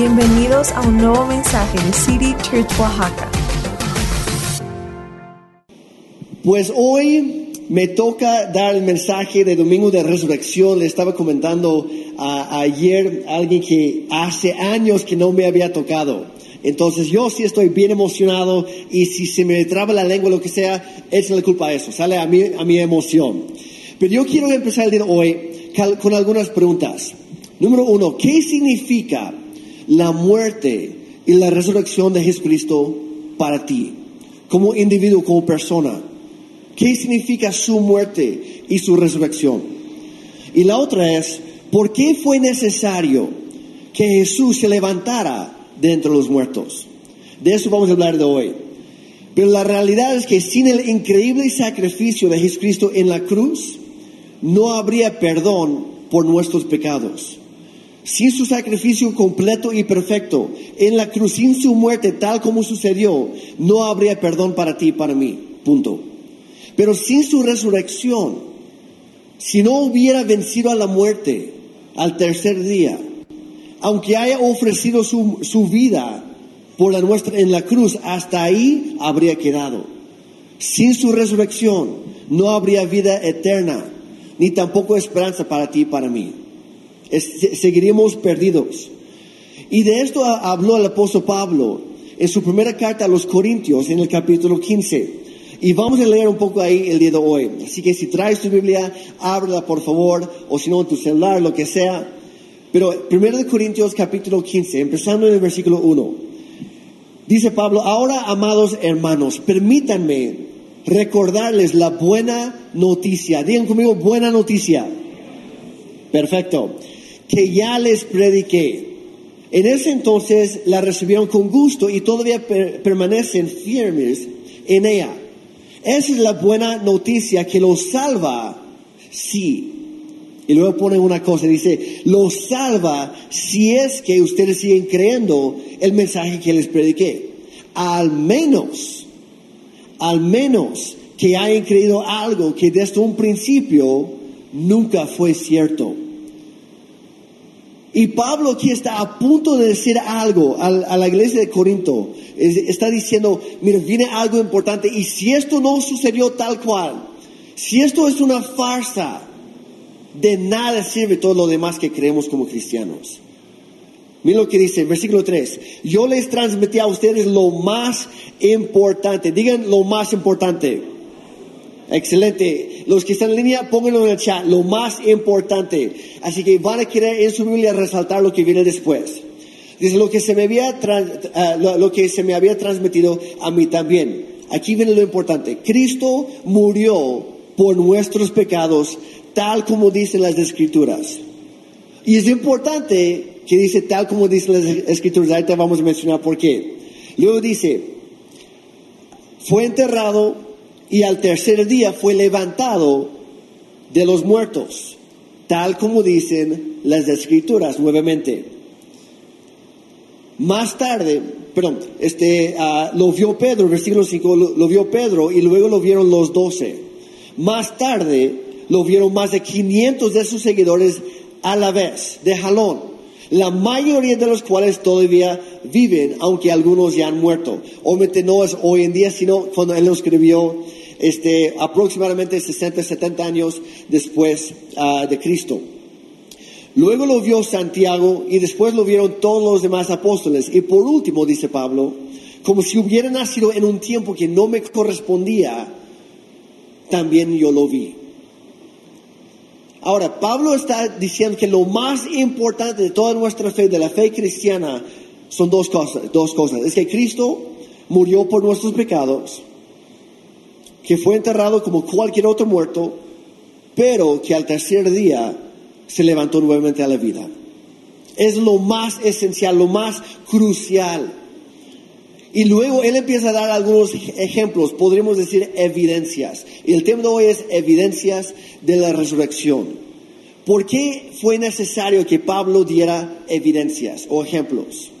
Bienvenidos a un nuevo mensaje de City Church Oaxaca. Pues hoy me toca dar el mensaje de Domingo de Resurrección. Le estaba comentando a- ayer a alguien que hace años que no me había tocado. Entonces yo sí estoy bien emocionado y si se me traba la lengua o lo que sea, échenle culpa a eso, sale a mi, a mi emoción. Pero yo quiero empezar el día de hoy con algunas preguntas. Número uno, ¿qué significa la muerte y la resurrección de Jesucristo para ti? Como individuo, como persona. ¿Qué significa su muerte y su resurrección? Y la otra es, ¿por qué fue necesario que Jesús se levantara de entre los muertos? De eso vamos a hablar de hoy. Pero la realidad es que sin el increíble sacrificio de Jesucristo en la cruz, no habría perdón por nuestros pecados. Sin su sacrificio completo y perfecto en la cruz, sin su muerte tal como sucedió, no habría perdón para ti y para mí. Punto. Pero sin su resurrección, si no hubiera vencido a la muerte al tercer día, aunque haya ofrecido su, su vida por la nuestra en la cruz, hasta ahí habría quedado. Sin su resurrección no habría vida eterna, ni tampoco esperanza para ti y para mí. Es- se- seguiríamos perdidos. Y de esto ha- habló el apóstol Pablo en su primera carta a los Corintios, en el capítulo 15. Y vamos a leer un poco ahí el día de hoy. Así que si traes tu Biblia, ábrela por favor, o si no tu celular, lo que sea. Pero primero de Corintios capítulo 15, empezando en el versículo 1. Dice Pablo, ahora amados hermanos, permítanme recordarles la buena noticia. Digan conmigo, buena noticia. Perfecto. Que ya les prediqué. En ese entonces la recibieron con gusto y todavía per- permanecen firmes en ella. Esa es la buena noticia que los salva, sí. Y luego pone una cosa, dice, los salva si es que ustedes siguen creyendo el mensaje que les prediqué. Al menos, al menos que hayan creído algo que desde un principio nunca fue cierto. Y Pablo aquí está a punto de decir algo al- a, la iglesia de Corinto. Es- Está diciendo, mira, viene algo importante. Y si esto no sucedió tal cual, si esto es una farsa, de nada sirve todo lo demás que creemos como cristianos. Miren lo que dice, versículo 3. Yo les transmití a ustedes lo más importante. Digan lo más importante. Excelente. Los que están en línea, pónganlo en el chat. Lo más importante. Así que van a querer en su Biblia resaltar lo que viene después. Dice lo que se me había, lo, lo que se me había transmitido a mí también. Aquí viene lo importante. Cristo murió por nuestros pecados, tal como dicen las escrituras. Y es importante que dice tal como dicen las escrituras. Ahorita vamos a mencionar por qué. Luego dice, fue enterrado y al tercer día fue levantado de los muertos, tal como dicen las escrituras nuevamente. Más tarde, perdón, este, ah, lo vio Pedro, versículo 5, lo, vio Pedro y luego lo vieron los doce. Más tarde lo vieron más de 500 de sus seguidores a la vez, de jalón. La mayoría de los cuales todavía viven, aunque algunos ya han muerto. Obviamente no es hoy en día, sino cuando él lo escribió, este, aproximadamente 60, 70 años después ah, de Cristo. Luego lo vio Santiago y después lo vieron todos los demás apóstoles. Y por último, dice Pablo, como si hubiera nacido en un tiempo que no me correspondía, también yo lo vi. Ahora, Pablo está diciendo que lo más importante de toda nuestra fe, de la fe cristiana, son dos cosas. Dos cosas. Es que Cristo murió por nuestros pecados, que fue enterrado como cualquier otro muerto, pero que al tercer día se levantó nuevamente a la vida. Es lo más esencial, lo más crucial. Y luego él empieza a dar algunos ejemplos, podríamos decir evidencias. Y el tema de hoy es evidencias de la resurrección. ¿Por qué fue necesario que Pablo diera evidencias o ejemplos?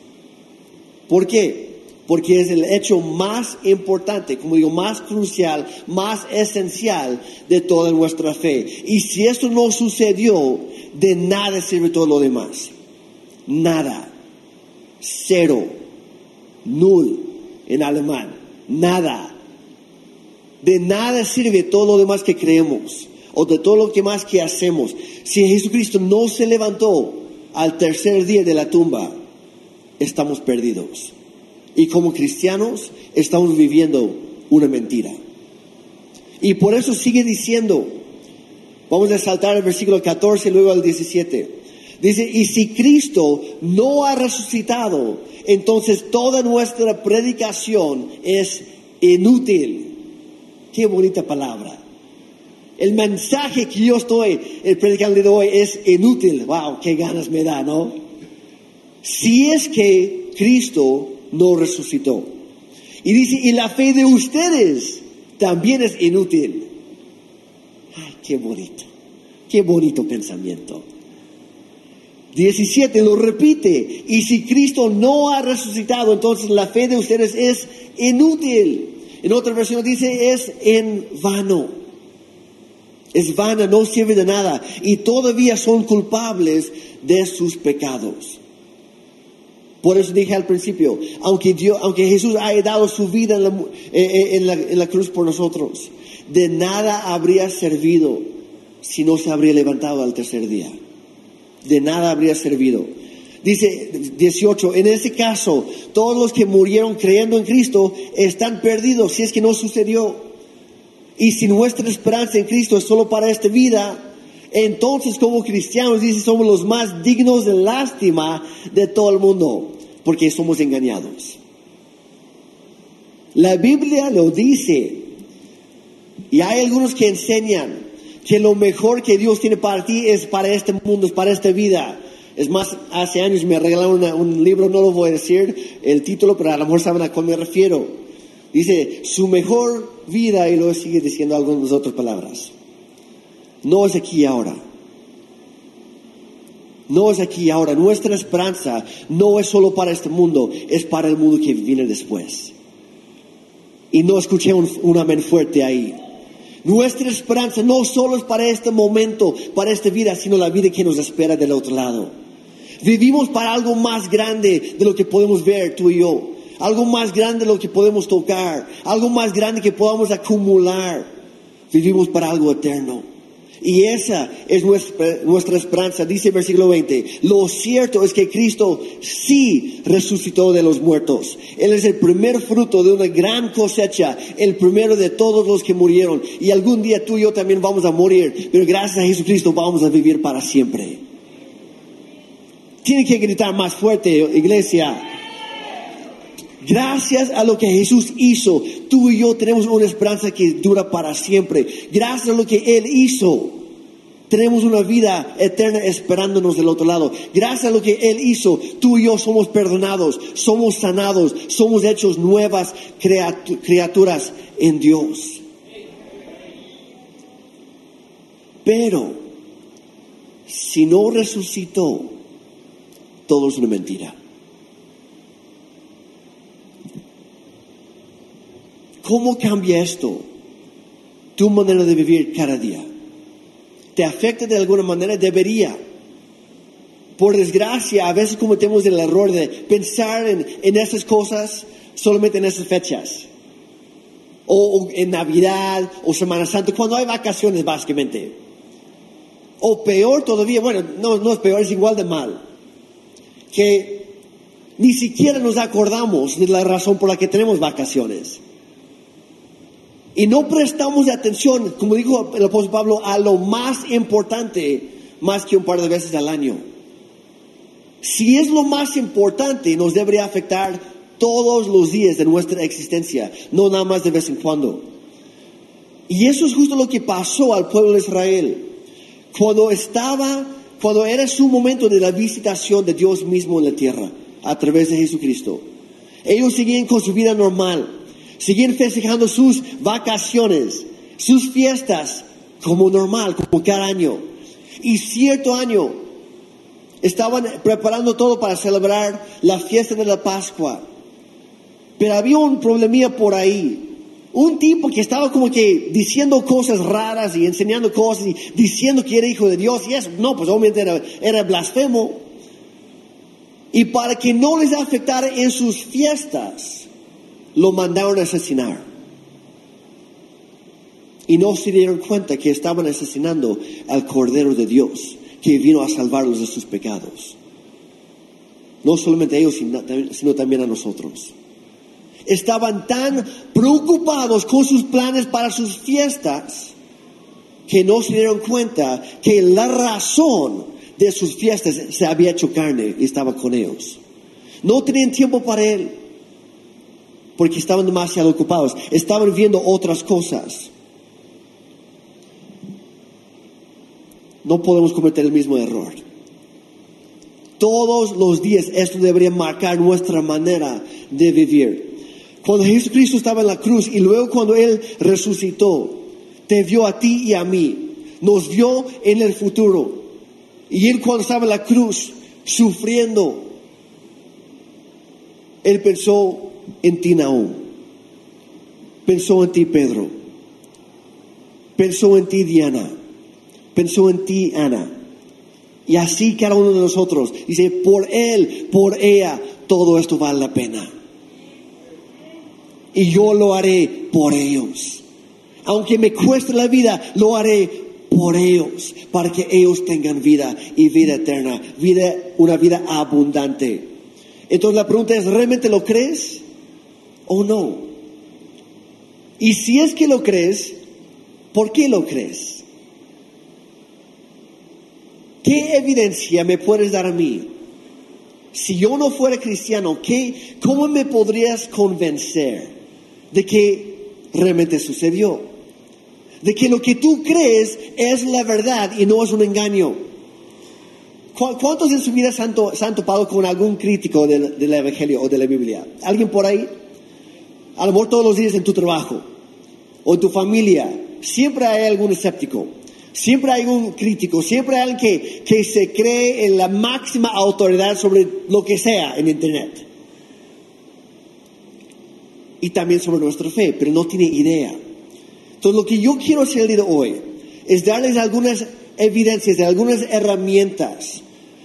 ¿Por qué? Porque es el hecho más importante, como digo, más crucial, más esencial de toda nuestra fe. Y si esto no sucedió, de nada sirve todo lo demás. Nada. Cero. Null en alemán. Nada. De nada sirve todo lo demás que creemos o de todo lo que más que hacemos. Si Jesucristo no se levantó al tercer día de la tumba, estamos perdidos. Y como cristianos estamos viviendo una mentira. Y por eso sigue diciendo, vamos a saltar el versículo 14 y luego al 17. Dice, y si Cristo no ha resucitado, entonces toda nuestra predicación es inútil. Qué bonita palabra. El mensaje que yo estoy predicando hoy es inútil. Wow, qué ganas me da, ¿no? Si es que Cristo no resucitó. Y dice, y la fe de ustedes también es inútil. Ay, qué bonito, qué bonito pensamiento. 17 lo repite, y si Cristo no ha resucitado, entonces la fe de ustedes es inútil. En otra versión dice es en vano. Es vana, no sirve de nada y todavía son culpables de sus pecados. Por eso dije al principio, aunque, Dios, aunque Jesús haya dado su vida eh, eh, en la, en la cruz por nosotros, de nada habría servido si no se habría levantado al tercer día. De nada habría servido. Dice 18, en ese caso, todos los que murieron creyendo en Cristo están perdidos si es que no sucedió. Y si nuestra esperanza en Cristo es solo para esta vida, entonces como cristianos dice somos los más dignos de lástima de todo el mundo porque somos engañados. La Biblia lo dice. Y hay algunos que enseñan que lo mejor que Dios tiene para ti es para este mundo, es para esta vida. Es más, hace años me regalaron un libro, no lo voy a decir el título, pero a lo mejor saben a cuál me refiero. Dice, su mejor vida, y luego sigue diciendo algunas otras palabras. No es aquí ahora. No es aquí ahora. Nuestra esperanza no es solo para este mundo, es para el mundo que viene después. Y no escuché un, un amén fuerte ahí. Nuestra esperanza no solo es para este momento, para esta vida, sino la vida que nos espera del otro lado. Vivimos para algo más grande de lo que podemos ver tú y yo. Algo más grande de lo que podemos tocar. Algo más grande que podamos acumular. Vivimos para algo eterno. Y esa es nuestra, esperanza, dice el versículo 20. Lo cierto es que Cristo sí resucitó de los muertos. Él es el primer fruto de una gran cosecha, el primero de todos los que murieron. Y algún día tú y yo también vamos a morir, pero gracias a Jesucristo vamos a vivir para siempre. Tiene que gritar más fuerte, iglesia. Gracias a lo que Jesús hizo, tú y yo tenemos una esperanza que dura para siempre. Gracias a lo que Él hizo, tenemos una vida eterna esperándonos del otro lado. Gracias a lo que Él hizo, tú y yo somos perdonados, somos sanados, somos hechos nuevas criaturas en Dios. Pero, si no resucitó, todo es una mentira. ¿Cómo cambia esto tu manera de vivir cada día? ¿Te afecta de alguna manera? Debería. Por desgracia, a veces cometemos el error de pensar en, esas cosas solamente en esas fechas. O, en Navidad o Semana Santa, cuando hay vacaciones básicamente. O peor todavía, bueno, no, no es peor, es igual de mal. Que ni siquiera nos acordamos de la razón por la que tenemos vacaciones. Y no prestamos atención, como dijo el apóstol Pablo, a lo más importante más que un par de veces al año. Si es lo más importante, nos debería afectar todos los días de nuestra existencia, no nada más de vez en cuando. Y eso es justo lo que pasó al pueblo de Israel. Cuando estaba, cuando era su momento de la visitación de Dios mismo en la tierra, a través de Jesucristo. Ellos seguían con su vida normal Siguen festejando sus vacaciones, sus fiestas, como normal, como cada año. Y cierto año estaban preparando todo para celebrar la fiesta de la Pascua. Pero había un problemilla por ahí. Un tipo que estaba como que diciendo cosas raras y enseñando cosas y diciendo que era hijo de Dios. Y eso, no, pues obviamente era, era blasfemo. Y para que no les afectara en sus fiestas, lo mandaron a asesinar. Y no se dieron cuenta que estaban asesinando al Cordero de Dios, que vino a salvarlos de sus pecados. No solamente a ellos, sino también a nosotros. Estaban tan preocupados con sus planes para sus fiestas que no se dieron cuenta que la razón de sus fiestas se había hecho carne y estaba con ellos. No tenían tiempo para él porque estaban demasiado ocupados. Estaban viendo otras cosas. No podemos cometer el mismo error. Todos los días esto debería marcar nuestra manera de vivir. Cuando Jesucristo estaba en la cruz y luego cuando Él resucitó, te vio a ti y a mí, nos vio en el futuro. Y Él cuando estaba en la cruz, sufriendo, Él pensó en ti, Naúm. Pensó en ti, Pedro. Pensó en ti, Diana. Pensó en ti, Ana. Y así cada uno de nosotros dice, por Él, por ella, todo esto vale la pena. Y yo lo haré por ellos. Aunque me cueste la vida, lo haré por ellos, para que ellos tengan vida y vida eterna, vida, una vida abundante. Entonces la pregunta es, ¿realmente lo crees o no? Y si es que lo crees, ¿por qué lo crees? ¿Qué evidencia me puedes dar a mí? Si yo no fuera cristiano, ¿qué, ¿cómo me podrías convencer de que realmente sucedió? De que lo que tú crees es la verdad y no es un engaño. ¿Cuántos en su vida se han, topado con algún crítico del, del, Evangelio o de la Biblia? ¿Alguien por ahí? A lo mejor todos los días en tu trabajo o en tu familia. Siempre hay algún escéptico. Siempre hay un crítico, siempre hay alguien que, se cree en la máxima autoridad sobre lo que sea en Internet. Y también sobre nuestra fe, pero no tiene idea. Entonces lo que yo quiero hacer el día de hoy es darles algunas evidencias, algunas herramientas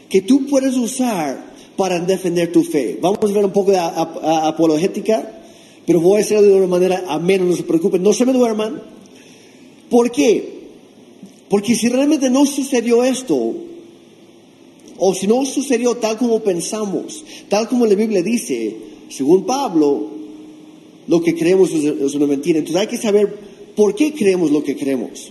que tú puedes usar para defender tu fe. Vamos a ver un poco de apologética, pero voy a hacerlo de una manera amena, no se preocupen, no se me duerman. ¿Por qué? Porque si realmente no sucedió esto, o si no sucedió tal como pensamos, tal como la Biblia dice, según Pablo, lo que creemos es una mentira. Entonces hay que saber por qué creemos lo que creemos.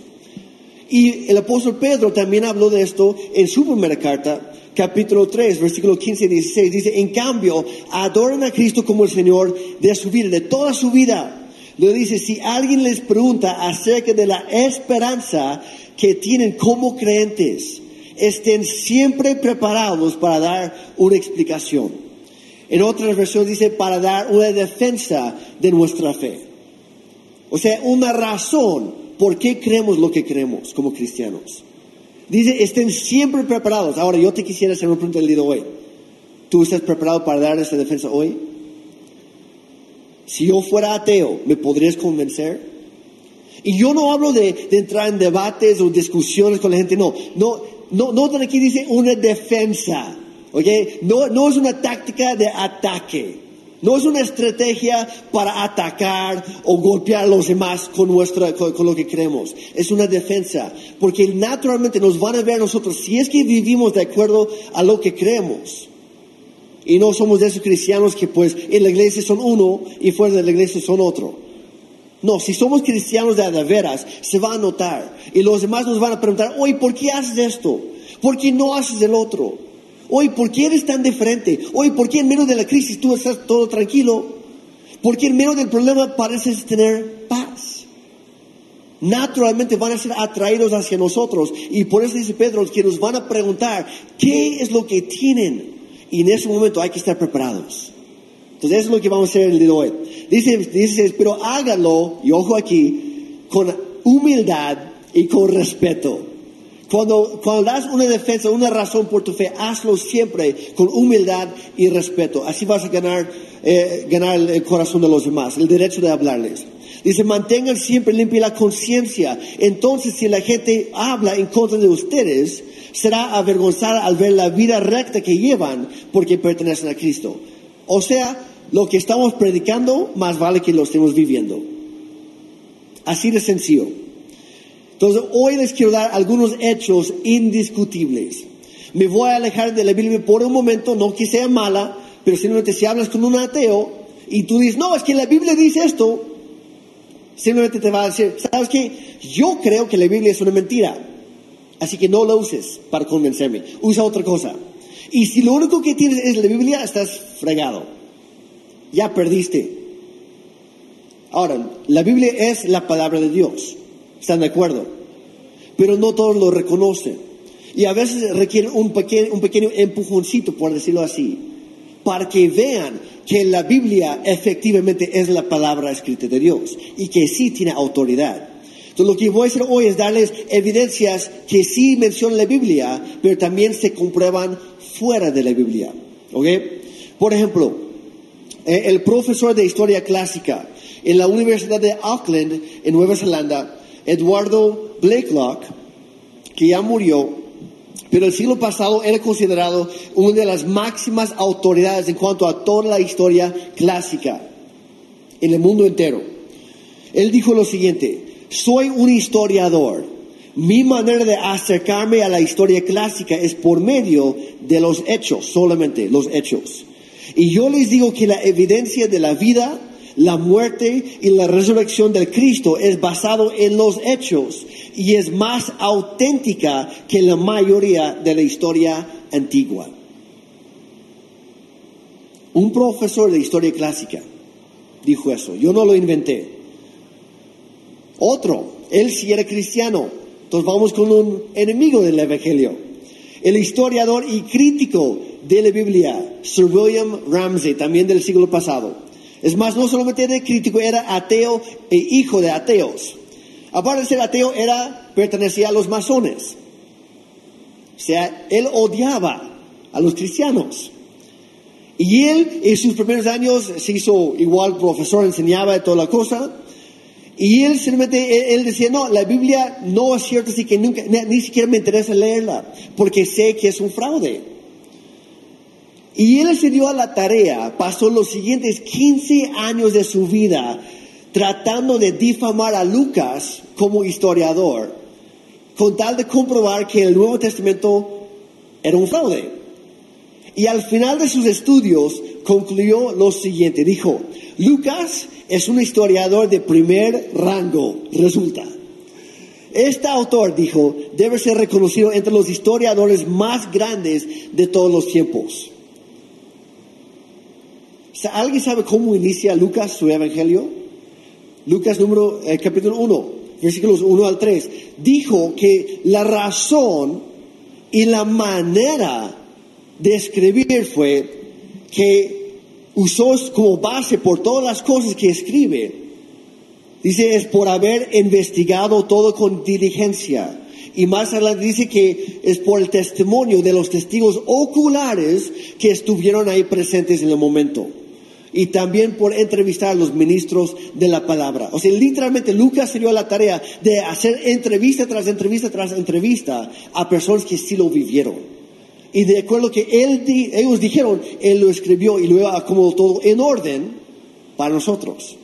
Y el apóstol Pedro también habló de esto en su primera carta, capítulo 3, versículo 15 y 16. Dice, en cambio, adoran a Cristo como el Señor de su vida, de toda su vida. Le dice, si alguien les pregunta acerca de la esperanza que tienen como creyentes estén siempre preparados para dar una explicación. En otra versión dice para dar una defensa de nuestra fe. O sea, una razón por qué creemos lo que creemos como cristianos. Dice, estén siempre preparados. Ahora, yo te quisiera hacer una pregunta el día de hoy. ¿Tú estás preparado para dar esa defensa hoy? Si yo fuera ateo, ¿me podrías convencer? Y yo no hablo de, entrar en debates o discusiones con la gente, no, no, no, no aquí dice una defensa, ¿ok? No, no es una táctica de ataque. No es una estrategia para atacar o golpear a los demás con, nuestra, con, lo que creemos. Es una defensa. Porque naturalmente nos van a ver a nosotros si es que vivimos de acuerdo a lo que creemos. Y no somos de esos cristianos que pues en la iglesia son uno y fuera de la iglesia son otro. No, si somos cristianos de, de veras, se va a notar. Y los demás nos van a preguntar, oye, ¿por qué haces esto? ¿Por qué no haces el otro? Oye, ¿por qué eres tan diferente? Oye, ¿por qué en medio de la crisis tú estás todo tranquilo? ¿Por qué en medio del problema pareces tener paz? Naturalmente van a ser atraídos hacia nosotros. Y por eso dice Pedro que nos van a preguntar, ¿qué es lo que tienen? Y en ese momento hay que estar preparados. Entonces es lo que vamos a hacer el día de hoy. Dice, dice, pero hágalo, y ojo aquí, con humildad y con respeto. Cuando, cuando das una defensa, una razón por tu fe, hazlo siempre con humildad y respeto. Así vas a ganar, eh, ganar el corazón de los demás, el derecho de hablarles. Dice, mantengan siempre limpia la conciencia. Entonces, si la gente habla en contra de ustedes, será avergonzada al ver la vida recta que llevan porque pertenecen a Cristo. O sea, lo que estamos predicando, más vale que lo estemos viviendo. Así de sencillo. Entonces, hoy les quiero dar algunos hechos indiscutibles. Me voy a alejar de la Biblia por un momento, no que sea mala, pero simplemente si hablas con un ateo y tú dices, no, es que la Biblia dice esto, simplemente te va a decir, ¿sabes qué? Yo creo que la Biblia es una mentira, así que no la uses para convencerme, usa otra cosa. Y si lo único que tienes es la Biblia, estás fregado, ya perdiste. Ahora, la Biblia es la palabra de Dios. ¿Están de acuerdo? Pero no todos lo reconocen. Y a veces requiere un pequeño, un pequeño empujoncito, por decirlo así, para que vean que la Biblia efectivamente es la palabra escrita de Dios y que sí tiene autoridad. Entonces lo que voy a hacer hoy es darles evidencias que sí mencionan la Biblia, pero también se comprueban fuera de la Biblia. ¿Ok? Por ejemplo, eh, el profesor de historia clásica en la Universidad de Auckland, en Nueva Zelanda, Eduardo Blakelock, que ya murió, pero el siglo pasado era considerado una de las máximas autoridades en cuanto a toda la historia clásica en el mundo entero. Él dijo lo siguiente, soy un historiador. Mi manera de acercarme a la historia clásica es por medio de los hechos, solamente los hechos. Y yo les digo que la evidencia de la vida, la muerte y la resurrección del Cristo es basado en los hechos y es más auténtica que la mayoría de la historia antigua. Un profesor de historia clásica dijo eso, yo no lo inventé. Otro, él sí era cristiano, entonces vamos con un enemigo del Evangelio, el historiador y crítico de la Biblia, Sir William Ramsey, también del siglo pasado. Es más, no solamente era crítico, era ateo e hijo de ateos. Aparte de ser ateo, era, pertenecía a los masones. O sea, él odiaba a los cristianos. Y él, en sus primeros años, se hizo igual profesor, enseñaba de toda la cosa. Y él simplemente, él, decía, no, la Biblia no es cierto, así que nunca, ni siquiera me interesa leerla, porque sé que es un fraude. Y él se dio a la tarea, pasó los siguientes 15 años de su vida tratando de difamar a Lucas como historiador, con tal de comprobar que el Nuevo Testamento era un fraude. Y al final de sus estudios concluyó lo siguiente, dijo, Lucas es un historiador de primer rango, resulta. Este autor, dijo, debe ser reconocido entre los historiadores más grandes de todos los tiempos. ¿Alguien sabe cómo inicia Lucas su evangelio? Lucas número, eh, capítulo 1, versículos 1 al 3. Dijo que la razón y la manera de escribir fue que usó como base por todas las cosas que escribe. Dice, es por haber investigado todo con diligencia. Y más adelante dice que es por el testimonio de los testigos oculares que estuvieron ahí presentes en el momento y también por entrevistar a los ministros de la palabra. O sea, literalmente Lucas se dio a la tarea de hacer entrevista tras entrevista tras entrevista a personas que sí lo vivieron. Y de acuerdo a que él, ellos dijeron, él lo escribió y luego acomodó todo en orden para nosotros.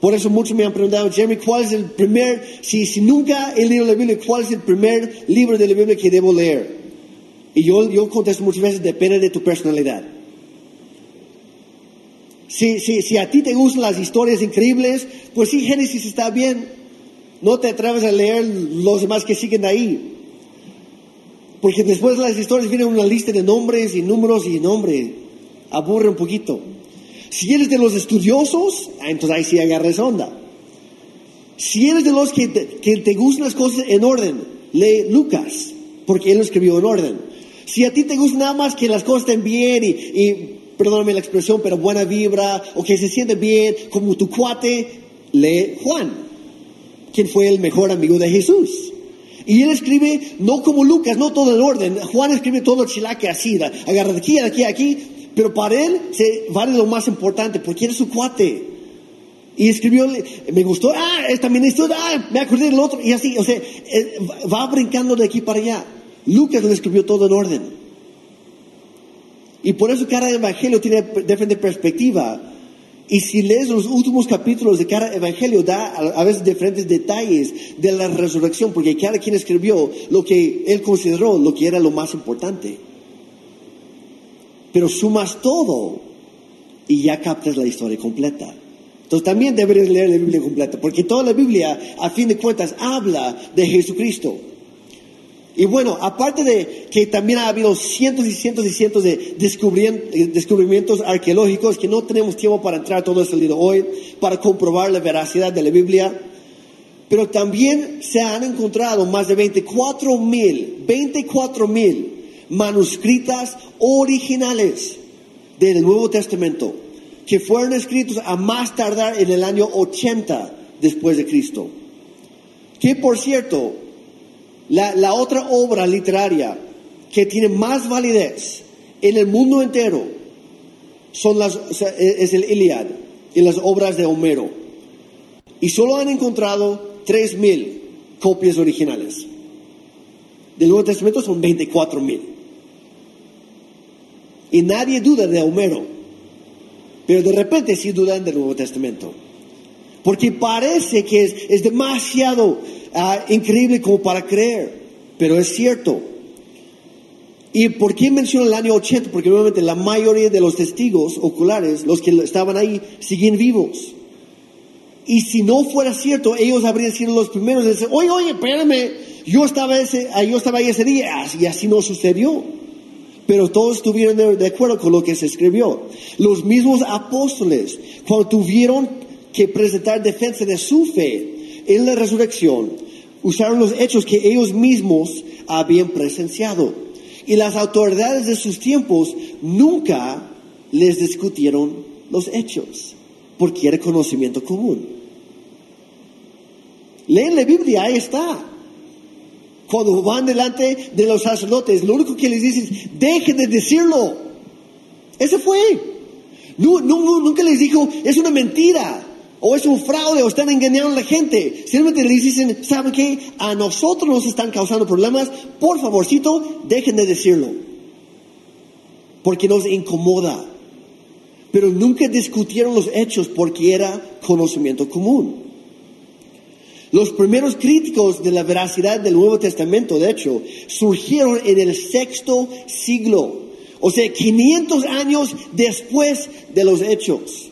Por eso muchos me han preguntado, Jeremy, ¿cuál es el primer, si, si nunca he leído la Biblia, cuál es el primer libro de la Biblia que debo leer? Y yo, yo contesto muchas veces, depende de tu personalidad. Si, si, si a ti te gustan las historias increíbles, pues sí, Génesis está bien. No te atreves a leer los demás que siguen ahí. Porque después de las historias viene una lista de nombres y números y nombre. Aburre un poquito. Si eres de los estudiosos, ah, entonces ahí sí agarres onda. Si eres de los que te, que te gustan las cosas en orden, lee Lucas, porque él lo escribió en orden. Si a ti te gusta nada más que las cosas estén bien y perdóname la expresión, pero buena vibra, o que se siente bien, como tu cuate, lee Juan, quien fue el mejor amigo de Jesús. Y él escribe no como Lucas, no todo en orden. Juan escribe todo el chilaque así, agarra de aquí, de aquí, aquí. Pero para él se vale lo más importante, porque era su cuate. Y escribió, me gustó, ah, esta ministra, ah, me acordé del otro, y así, o sea, eh, va brincando de aquí para allá. Lucas lo escribió todo en orden. Y por eso cada evangelio tiene diferente perspectiva. Y si lees los últimos capítulos de cada evangelio, da a veces diferentes detalles de la resurrección, porque cada quien escribió lo que él consideró, lo que era lo más importante. Pero sumas todo y ya captas la historia completa. Entonces también deberías leer la Biblia completa, porque toda la Biblia, a fin de cuentas, habla de Jesucristo. Y bueno, aparte de que también ha habido cientos y cientos y cientos de descubrimientos arqueológicos, que no tenemos tiempo para entrar todo eso hoy, para comprobar la veracidad de la Biblia, pero también se han encontrado más de 24 mil, 24 mil manuscritas originales del Nuevo Testamento, que fueron escritos a más tardar en el año 80 después de Cristo. Que por cierto, la, otra obra literaria que tiene más validez en el mundo entero son las, es el Iliad y las obras de Homero. Y solo han encontrado 3.000 copias originales. Del Nuevo Testamento son 24.000. Y nadie duda de Homero. Pero de repente sí dudan del Nuevo Testamento. Porque parece que es, es demasiado Ah, increíble como para creer, pero es cierto. ¿Y por qué menciono el año 80? Porque obviamente la mayoría de los testigos oculares, los que estaban ahí, siguen vivos. Y si no fuera cierto, ellos habrían sido los primeros en decir, oye, oye, espérame, yo estaba, ese, ah, yo estaba ahí ese día, y así no sucedió. Pero todos estuvieron de acuerdo con lo que se escribió. Los mismos apóstoles, cuando tuvieron que presentar defensa de su fe, en la resurrección usaron los hechos que ellos mismos habían presenciado. Y las autoridades de sus tiempos nunca les discutieron los hechos, porque era conocimiento común. Leen la Biblia, ahí está. Cuando van delante de los sacerdotes, lo único que les dicen es, dejen de decirlo. Ese fue. nunca les dijo, es una mentira o es un fraude o están engañando a la gente. Simplemente les dicen, ¿saben qué? A nosotros nos están causando problemas. Por favorcito, dejen de decirlo. Porque nos incomoda. Pero nunca discutieron los hechos porque era conocimiento común. Los primeros críticos de la veracidad del Nuevo Testamento, de hecho, surgieron en el sexto siglo. O sea, 500 años después de los hechos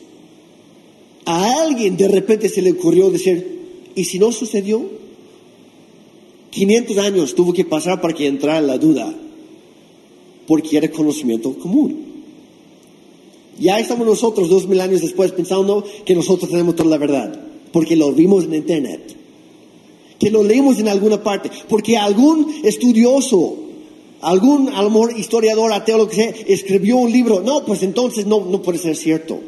a alguien de repente se le ocurrió decir, ¿y si no sucedió? 500 años tuvo que pasar para que entrara la duda, porque era conocimiento común. Ya estamos nosotros dos mil años después pensando que nosotros tenemos toda la verdad, porque lo vimos en internet, que lo leímos en alguna parte, porque algún estudioso, algún a historiador, ateo, lo que sea, escribió un libro. No, pues entonces no, no puede ser cierto.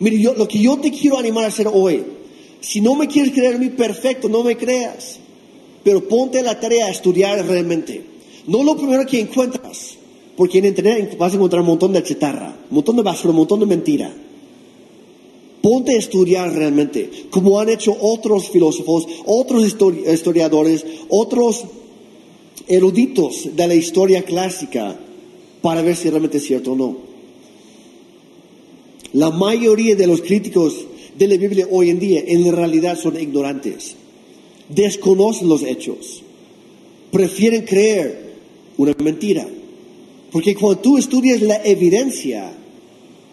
Mire, yo, lo que yo te quiero animar a hacer hoy, si no me quieres creer a mí, perfecto, no me creas. Pero ponte la tarea a estudiar realmente. No lo primero que encuentras, porque en Internet vas a encontrar un montón de chatarra, un montón de basura, un montón de mentira. Ponte a estudiar realmente, como han hecho otros filósofos, otros historiadores, otros eruditos de la historia clásica, para ver si realmente es cierto o no. La mayoría de los críticos de la Biblia hoy en día en realidad son ignorantes, desconocen los hechos, prefieren creer una mentira. Porque cuando tú estudias la evidencia,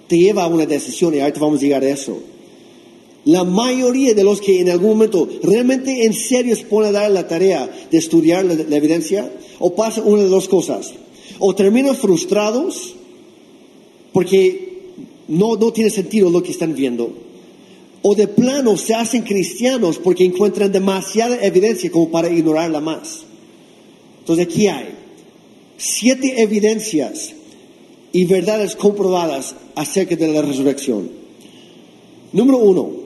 te lleva a una decisión y ahorita vamos a llegar a eso. La mayoría de los que en algún momento realmente en serio se ponen a dar la tarea de estudiar la, la evidencia, o pasa una de dos cosas. O terminan frustrados porque no, no tiene sentido lo que están viendo. O de plano se hacen cristianos porque encuentran demasiada evidencia como para ignorarla más. Entonces aquí hay siete evidencias y verdades comprobadas acerca de la resurrección. Número uno,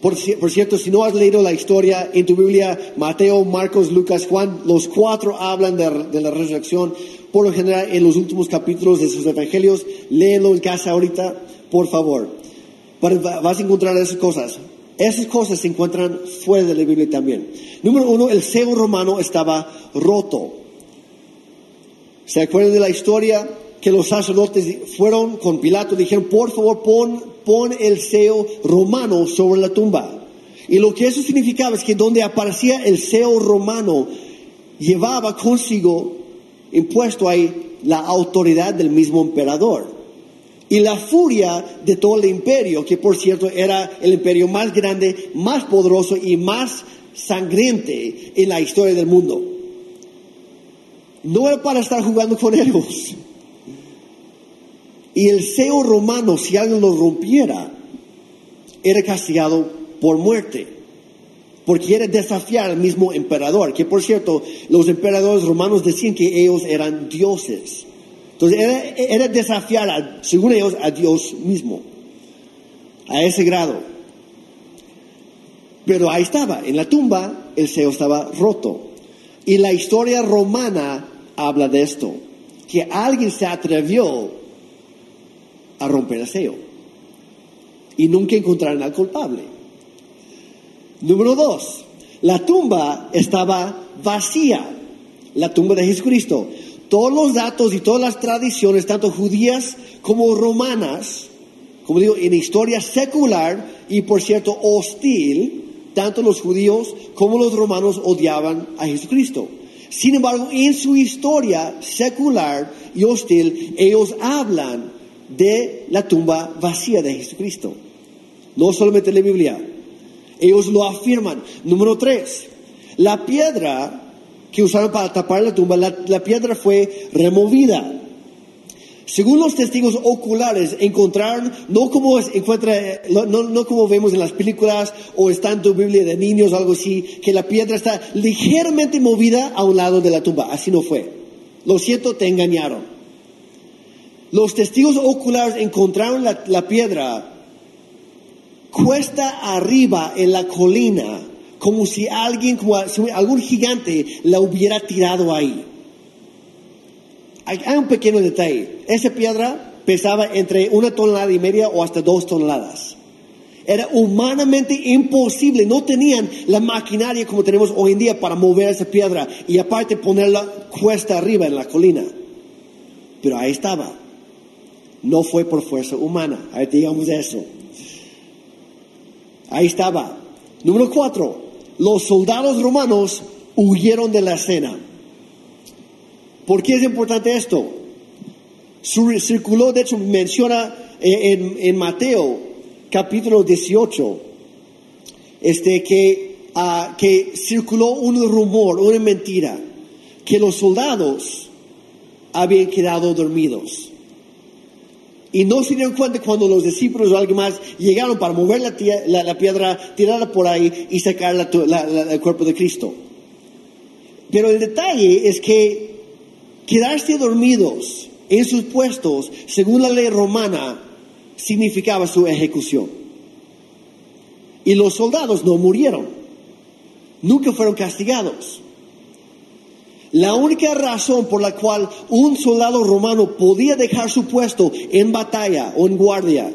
Por, ci- por cierto, si no has leído la historia en tu Biblia, Mateo, Marcos, Lucas, Juan, los cuatro hablan de, la resurrección. Por lo general, en los últimos capítulos de sus evangelios, léelo en casa ahorita, por favor. Vas a encontrar esas cosas. Esas cosas se encuentran fuera de la Biblia también. Número uno, el sello romano estaba roto. ¿Se acuerdan de la historia? Que los sacerdotes fueron con Pilato dijeron, por favor, pon, pon el sello romano sobre la tumba. Y lo que eso significaba es que donde aparecía el sello romano, llevaba consigo impuesto ahí la autoridad del mismo emperador. Y la furia de todo el imperio, que por cierto era el imperio más grande, más poderoso y más sangriente en la historia del mundo. No era para estar jugando con ellos. Y el sello romano, si alguien lo rompiera, era castigado por muerte. Porque era desafiar al mismo emperador. Que por cierto, los emperadores romanos decían que ellos eran dioses. Entonces era, desafiar, según ellos, a Dios mismo. A ese grado. Pero ahí estaba, en la tumba el sello estaba roto. Y la historia romana habla de esto, que alguien se atrevió a romper el sello. Y nunca encontraron al culpable. Número dos, la tumba estaba vacía, la tumba de Jesucristo. Todos los datos y todas las tradiciones, tanto judías como romanas, como digo, en historia secular y por cierto hostil, tanto los judíos como los romanos odiaban a Jesucristo. Sin embargo, en su historia secular y hostil, ellos hablan de la tumba vacía de Jesucristo. No solamente en la Biblia. Ellos lo afirman. Número tres, la piedra que usaron para tapar la tumba, la, la piedra fue removida. Según los testigos oculares, encontraron, no como, encuentra, no, no- como vemos en las películas o está en tu Biblia de niños algo así, que la piedra está ligeramente movida a un lado de la tumba. Así no fue. Lo siento, te engañaron. Los testigos oculares encontraron la, piedra cuesta arriba en la colina, como si alguien, como algún gigante la hubiera tirado ahí. Hay un pequeño detalle. Esa piedra pesaba entre una tonelada y media o hasta dos toneladas. Era humanamente imposible. No tenían la maquinaria como tenemos hoy en día para mover esa piedra y aparte ponerla cuesta arriba en la colina. Pero ahí estaba. No fue por fuerza humana. Ahí digamos eso. Ahí estaba. Número cuatro. Los soldados romanos huyeron de la escena. ¿Por qué es importante esto? Circuló, de hecho, menciona eh, en, en Mateo capítulo 18, este, que, ah, que circuló un rumor, una mentira, que los soldados habían quedado dormidos. Y no se dieron cuenta cuando los discípulos o alguien más llegaron para mover la, la- piedra, tirarla por ahí y sacar la- el cuerpo de Cristo. Pero el detalle es que quedarse dormidos en sus puestos, según la ley romana, significaba su ejecución. Y los soldados no murieron, nunca fueron castigados. La única razón por la cual un soldado romano podía dejar su puesto en batalla o en guardia,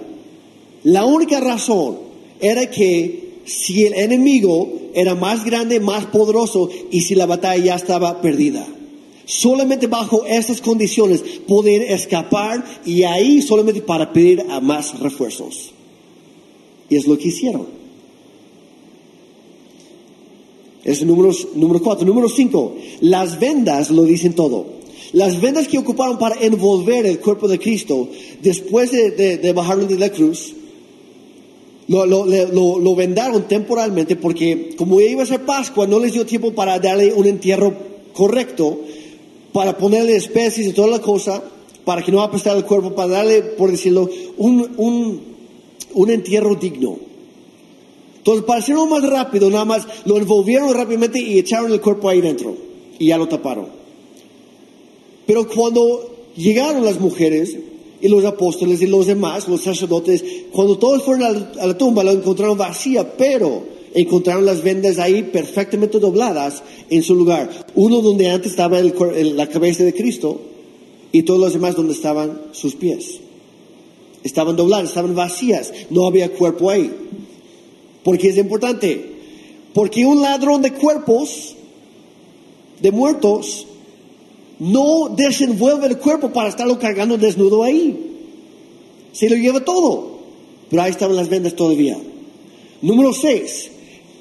la única razón era que si el enemigo era más grande, más poderoso y si la batalla ya estaba perdida. Solamente bajo esas condiciones poder escapar y ahí solamente para pedir a más refuerzos. Y es lo que hicieron. Es el número, cuatro. Número cinco, las vendas lo dicen todo. Las vendas que ocuparon para envolver el cuerpo de Cristo después de, de- de bajarlo de la cruz, lo- lo vendaron temporalmente porque como ya iba a ser Pascua, no les dio tiempo para darle un entierro correcto, para ponerle especies y toda la cosa, para que no apestara el cuerpo, para darle, por decirlo, un, un, un entierro digno. Entonces, para más rápido, nada más lo envolvieron rápidamente y echaron el cuerpo ahí dentro. Y ya lo taparon. Pero cuando llegaron las mujeres y los apóstoles y los demás, los sacerdotes, cuando todos fueron a la, la tumba, lo encontraron vacía, pero encontraron las vendas ahí perfectamente dobladas en su lugar. Uno donde antes estaba la cabeza de Cristo y todos los demás donde estaban sus pies. Estaban dobladas, estaban vacías, no había cuerpo ahí. Porque es importante, porque un ladrón de cuerpos, de muertos, no desenvuelve el cuerpo para estarlo cargando desnudo ahí. Se lo lleva todo. Pero ahí estaban las vendas todavía. Número 6.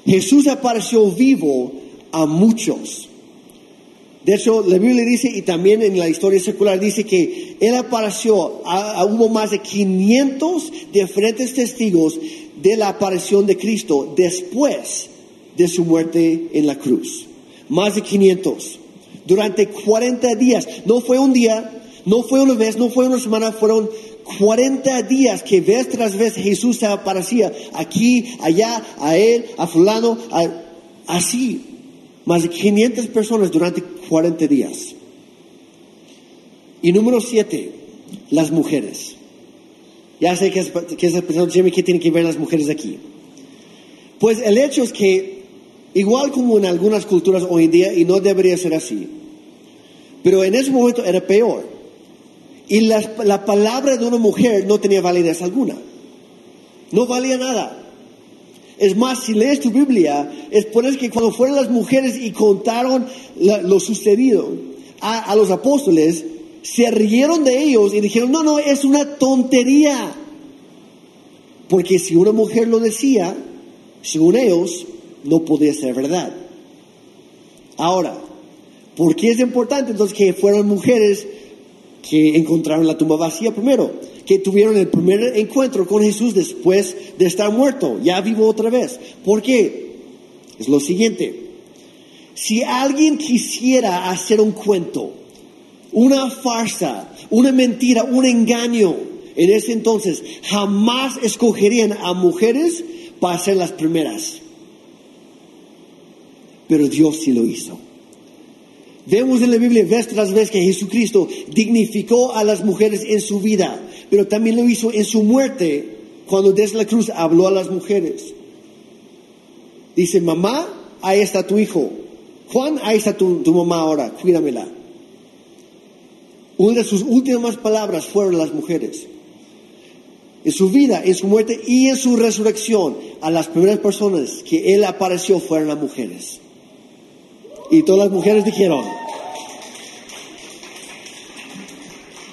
Jesús apareció vivo a muchos. De hecho, la Biblia dice, y también en la historia secular dice que Él apareció, a- a- hubo más de 500 diferentes testigos de la aparición de Cristo después de su muerte en la cruz. Más de 500. Durante 40 días. No fue un día, no fue una vez, no fue una semana, fueron 40 días que vez tras vez Jesús aparecía aquí, allá, a él, a fulano, así. Más de 500 personas durante 40 días. Y número 7, las mujeres. Ya sé que, es, que estás pensando, Jimmy, ¿qué tienen que ver las mujeres aquí? Pues el hecho es que, igual como en algunas culturas hoy en día, y no debería ser así, pero en ese momento era peor. Y la, la palabra de una mujer no tenía validez alguna. No valía nada. Es más, si lees tu Biblia, es por eso que cuando fueron las mujeres y contaron la- lo sucedido a, a los apóstoles, se rieron de ellos y dijeron, no, no, es una tontería. Porque si una mujer lo decía, según ellos, no podía ser verdad. Ahora, ¿por qué es importante entonces que fueran mujeres que encontraron la tumba vacía primero? Que tuvieron el primer encuentro con Jesús después de estar muerto, ya vivo otra vez. ¿Por qué? Es lo siguiente. Si alguien quisiera hacer un cuento, una farsa, una mentira, un engaño, en ese entonces jamás escogerían a mujeres para ser las primeras. Pero Dios sí lo hizo. Vemos en la Biblia vez tras vez que Jesucristo dignificó a las mujeres en su vida, pero también lo hizo en su muerte, cuando desde la cruz habló a las mujeres. Dice, mamá, ahí está tu hijo. Juan, ahí está tu, mamá ahora, cuídamela. Una de sus últimas palabras fueron las mujeres. En su vida, en su muerte y en su resurrección, a las primeras personas que él apareció fueron las mujeres. Y todas las mujeres dijeron.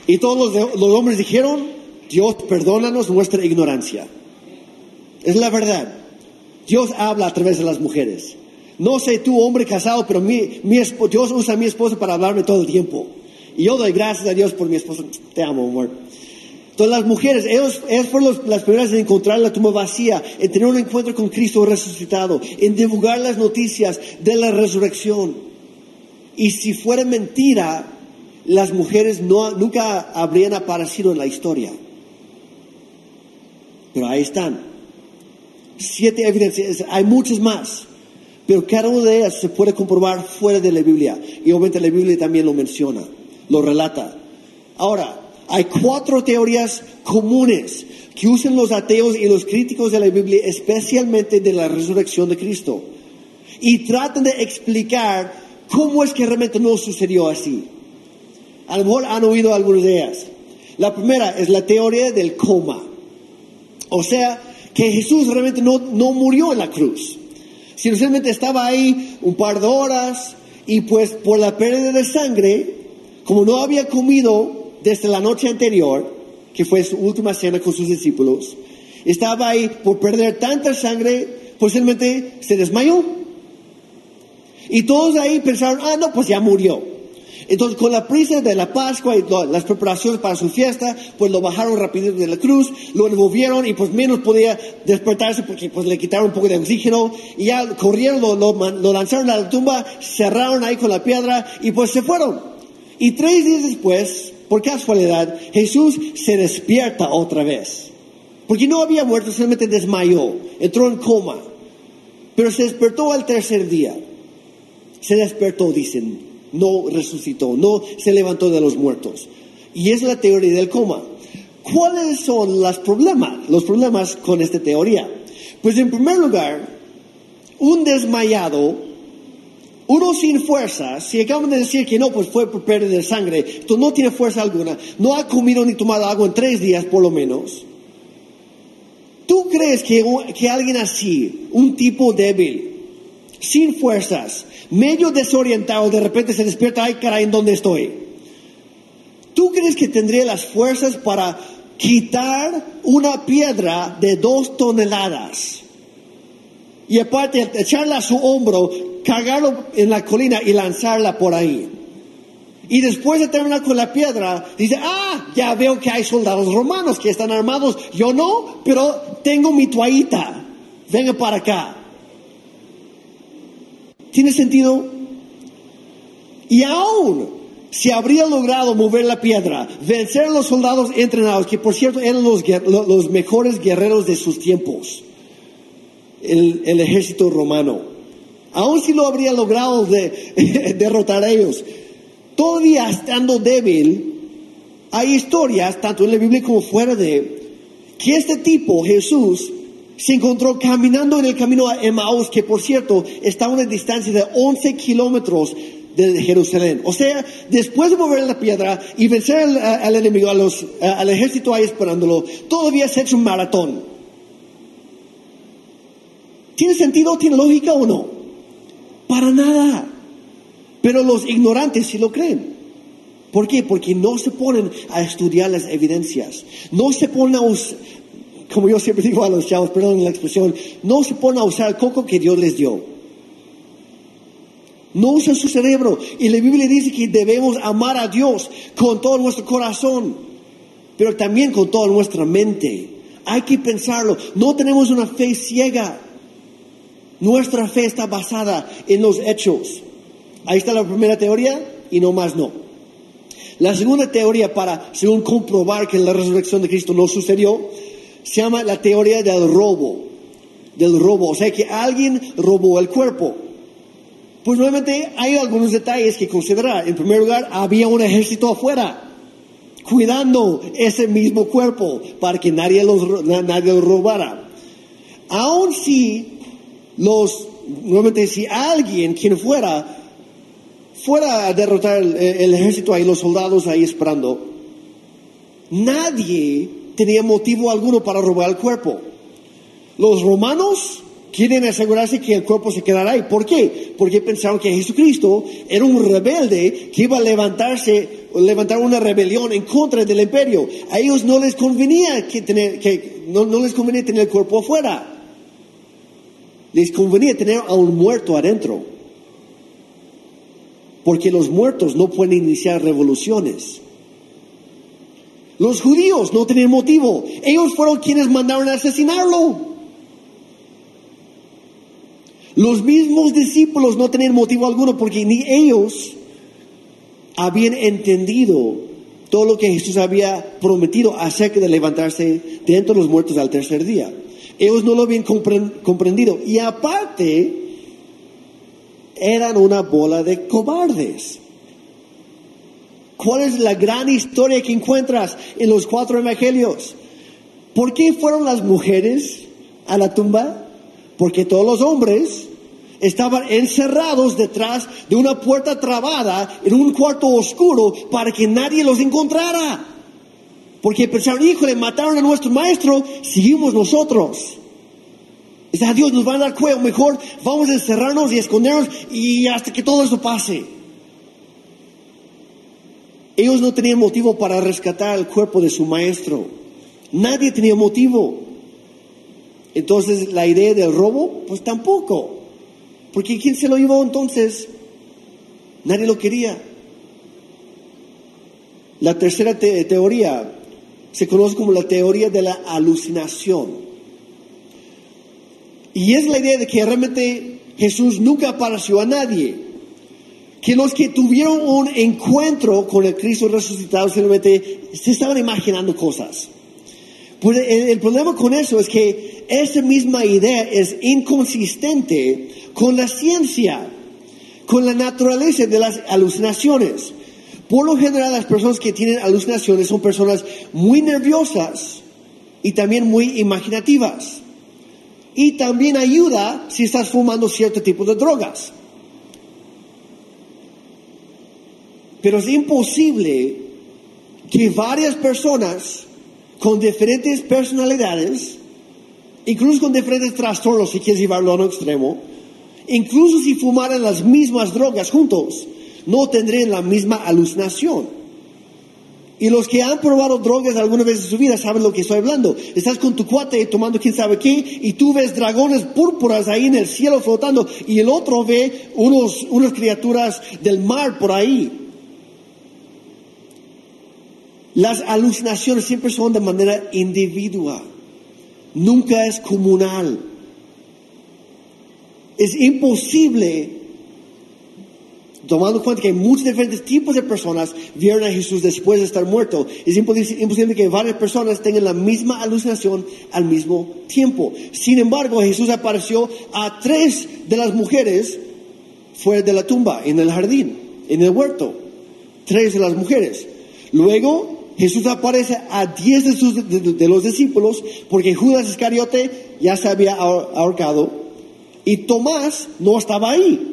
Y todos los, hombres dijeron, Dios, perdónanos nuestra ignorancia. Es la verdad. Dios habla a través de las mujeres. No sé tú, hombre casado, pero mi, mi Dios usa a mi esposa para hablarme todo el tiempo. Y yo doy gracias a Dios por mi esposa. Te amo, amor. Entonces las mujeres, ellos, ellas fueron las primeras en encontrar la tumba vacía, en tener un encuentro con Cristo resucitado, en divulgar las noticias de la resurrección. Y si fuera mentira, las mujeres no, nunca habrían aparecido en la historia. Pero ahí están. Siete evidencias, hay muchas más. Pero cada una de ellas se puede comprobar fuera de la Biblia. Y obviamente la Biblia también lo menciona, lo relata. Ahora, hay cuatro teorías comunes que usan los ateos y los críticos de la Biblia, especialmente de la resurrección de Cristo. Y tratan de explicar cómo es que realmente no sucedió así. A lo mejor han oído algunas de ellas. La primera es la teoría del coma. O sea, que Jesús realmente no, no murió en la cruz. Sino simplemente estaba ahí un par de horas y pues por la pérdida de sangre, como no había comido desde la noche anterior, que fue su última cena con sus discípulos, estaba ahí por perder tanta sangre, simplemente se desmayó. Y todos ahí pensaron, ah, no, pues ya murió. Entonces, con la prisa de la Pascua y las preparaciones para su fiesta, pues lo bajaron rápido de la cruz, lo envolvieron y pues menos podía despertarse porque pues le quitaron un poco de oxígeno y ya corrieron, lo, lo lanzaron a la tumba, cerraron ahí con la piedra y pues se fueron. Y tres días después, por casualidad, Jesús se despierta otra vez. Porque no había muerto, solamente desmayó, entró en coma. Pero se despertó al tercer día. Se despertó, dicen, no resucitó, no se levantó de los muertos. Y es la teoría del coma. ¿Cuáles son los problemas, los problemas con esta teoría? Pues en primer lugar, un desmayado, uno sin fuerza, si acaban de decir que no, pues fue por pérdida de sangre, entonces no tiene fuerza alguna, no ha comido ni tomado agua en tres días por lo menos. ¿Tú crees que, alguien así, un tipo débil, sin fuerzas, medio desorientado, de repente se despierta, ay caray, ¿en dónde estoy? ¿Tú crees que tendría las fuerzas para quitar una piedra de dos toneladas? Y aparte echarla a su hombro, cargarlo en la colina y lanzarla por ahí. Y después de terminar con la piedra, dice, ah, ya veo que hay soldados romanos que están armados. Yo no, pero tengo mi toallita. Venga para acá. ¿Tiene sentido? Y aún si habría logrado mover la piedra, vencer a los soldados entrenados, que por cierto eran los, los mejores guerreros de sus tiempos, el, el, ejército romano, aún si lo habría logrado de, derrotar a ellos, todavía estando débil, hay historias, tanto en la Biblia como fuera de, que este tipo, Jesús, se encontró caminando en el camino a Emmaus, que por cierto está a una distancia de 11 kilómetros de Jerusalén. O sea, después de mover la piedra y vencer al, enemigo, al ejército ahí esperándolo, todavía se ha hecho un maratón. ¿Tiene sentido? ¿Tiene lógica o no? Para nada. Pero los ignorantes sí lo creen. ¿Por qué? Porque no se ponen a estudiar las evidencias. No se ponen a, como yo siempre digo a los chavos, perdón la expresión, no se pone a usar el coco que Dios les dio. No usa su cerebro. Y la Biblia dice que debemos amar a Dios con todo nuestro corazón, pero también con toda nuestra mente. Hay que pensarlo. No tenemos una fe ciega. Nuestra fe está basada en los hechos. Ahí está la primera teoría y no más no. La segunda teoría para, según comprobar que la resurrección de Cristo no sucedió, se llama la teoría del robo, del robo, o sea que alguien robó el cuerpo. Pues nuevamente hay algunos detalles que considerar. En primer lugar, había un ejército afuera cuidando ese mismo cuerpo para que nadie, los, nadie lo robara. Aun si los, nuevamente si alguien, quien fuera, fuera a derrotar el, ejército ahí, los soldados ahí esperando, nadie tenía motivo alguno para robar el cuerpo. Los romanos quieren asegurarse que el cuerpo se quedará ahí. ¿Por qué? Porque pensaron que Jesucristo era un rebelde que iba a levantarse, levantar una rebelión en contra del imperio. A ellos no les convenía que tener, que no, no les convenía tener el cuerpo afuera. Les convenía tener a un muerto adentro. Porque los muertos no pueden iniciar revoluciones. Los judíos no tenían motivo. Ellos fueron quienes mandaron a asesinarlo. Los mismos discípulos no tenían motivo alguno porque ni ellos habían entendido todo lo que Jesús había prometido acerca de levantarse de entre los muertos al tercer día. Ellos no lo habían comprendido. Y aparte, eran una bola de cobardes. ¿Cuál es la gran historia que encuentras en los cuatro evangelios? ¿Por qué fueron las mujeres a la tumba? Porque todos los hombres estaban encerrados detrás de una puerta trabada en un cuarto oscuro para que nadie los encontrara. Porque pensaron, híjole, mataron a nuestro maestro, seguimos nosotros. Dice, Dios nos va a dar cuello, mejor vamos a encerrarnos y escondernos y hasta que todo eso pase. Ellos no tenían motivo para rescatar el cuerpo de su maestro. Nadie tenía motivo. Entonces, la idea del robo, pues tampoco. Porque ¿quién se lo llevó entonces? Nadie lo quería. La tercera teoría se conoce como la teoría de la alucinación. Y es la idea de que realmente Jesús nunca apareció a nadie que los que tuvieron un encuentro con el Cristo resucitado simplemente se estaban imaginando cosas. Pues el, problema con eso es que esa misma idea es inconsistente con la ciencia, con la naturaleza de las alucinaciones. Por lo general, las personas que tienen alucinaciones son personas muy nerviosas y también muy imaginativas. Y también ayuda si estás fumando cierto tipo de drogas. Pero es imposible que varias personas con diferentes personalidades, incluso con diferentes trastornos, si quieres llevarlo a un extremo, incluso si fumaran las mismas drogas juntos, no tendrían la misma alucinación. Y los que han probado drogas alguna vez en su vida saben lo que estoy hablando. Estás con tu cuate tomando quién sabe qué y tú ves dragones púrpuras ahí en el cielo flotando y el otro ve unos, unas criaturas del mar por ahí. Las alucinaciones siempre son de manera individual, nunca es comunal. Es imposible tomando en cuenta que muchos diferentes tipos de personas vieron a Jesús después de estar muerto, es imposible que varias personas tengan la misma alucinación al mismo tiempo. Sin embargo, Jesús apareció a tres de las mujeres fuera de la tumba, en el jardín, en el huerto. Tres de las mujeres. Luego, Jesús aparece a diez de, de los discípulos porque Judas Iscariote ya se había ahorcado y Tomás no estaba ahí.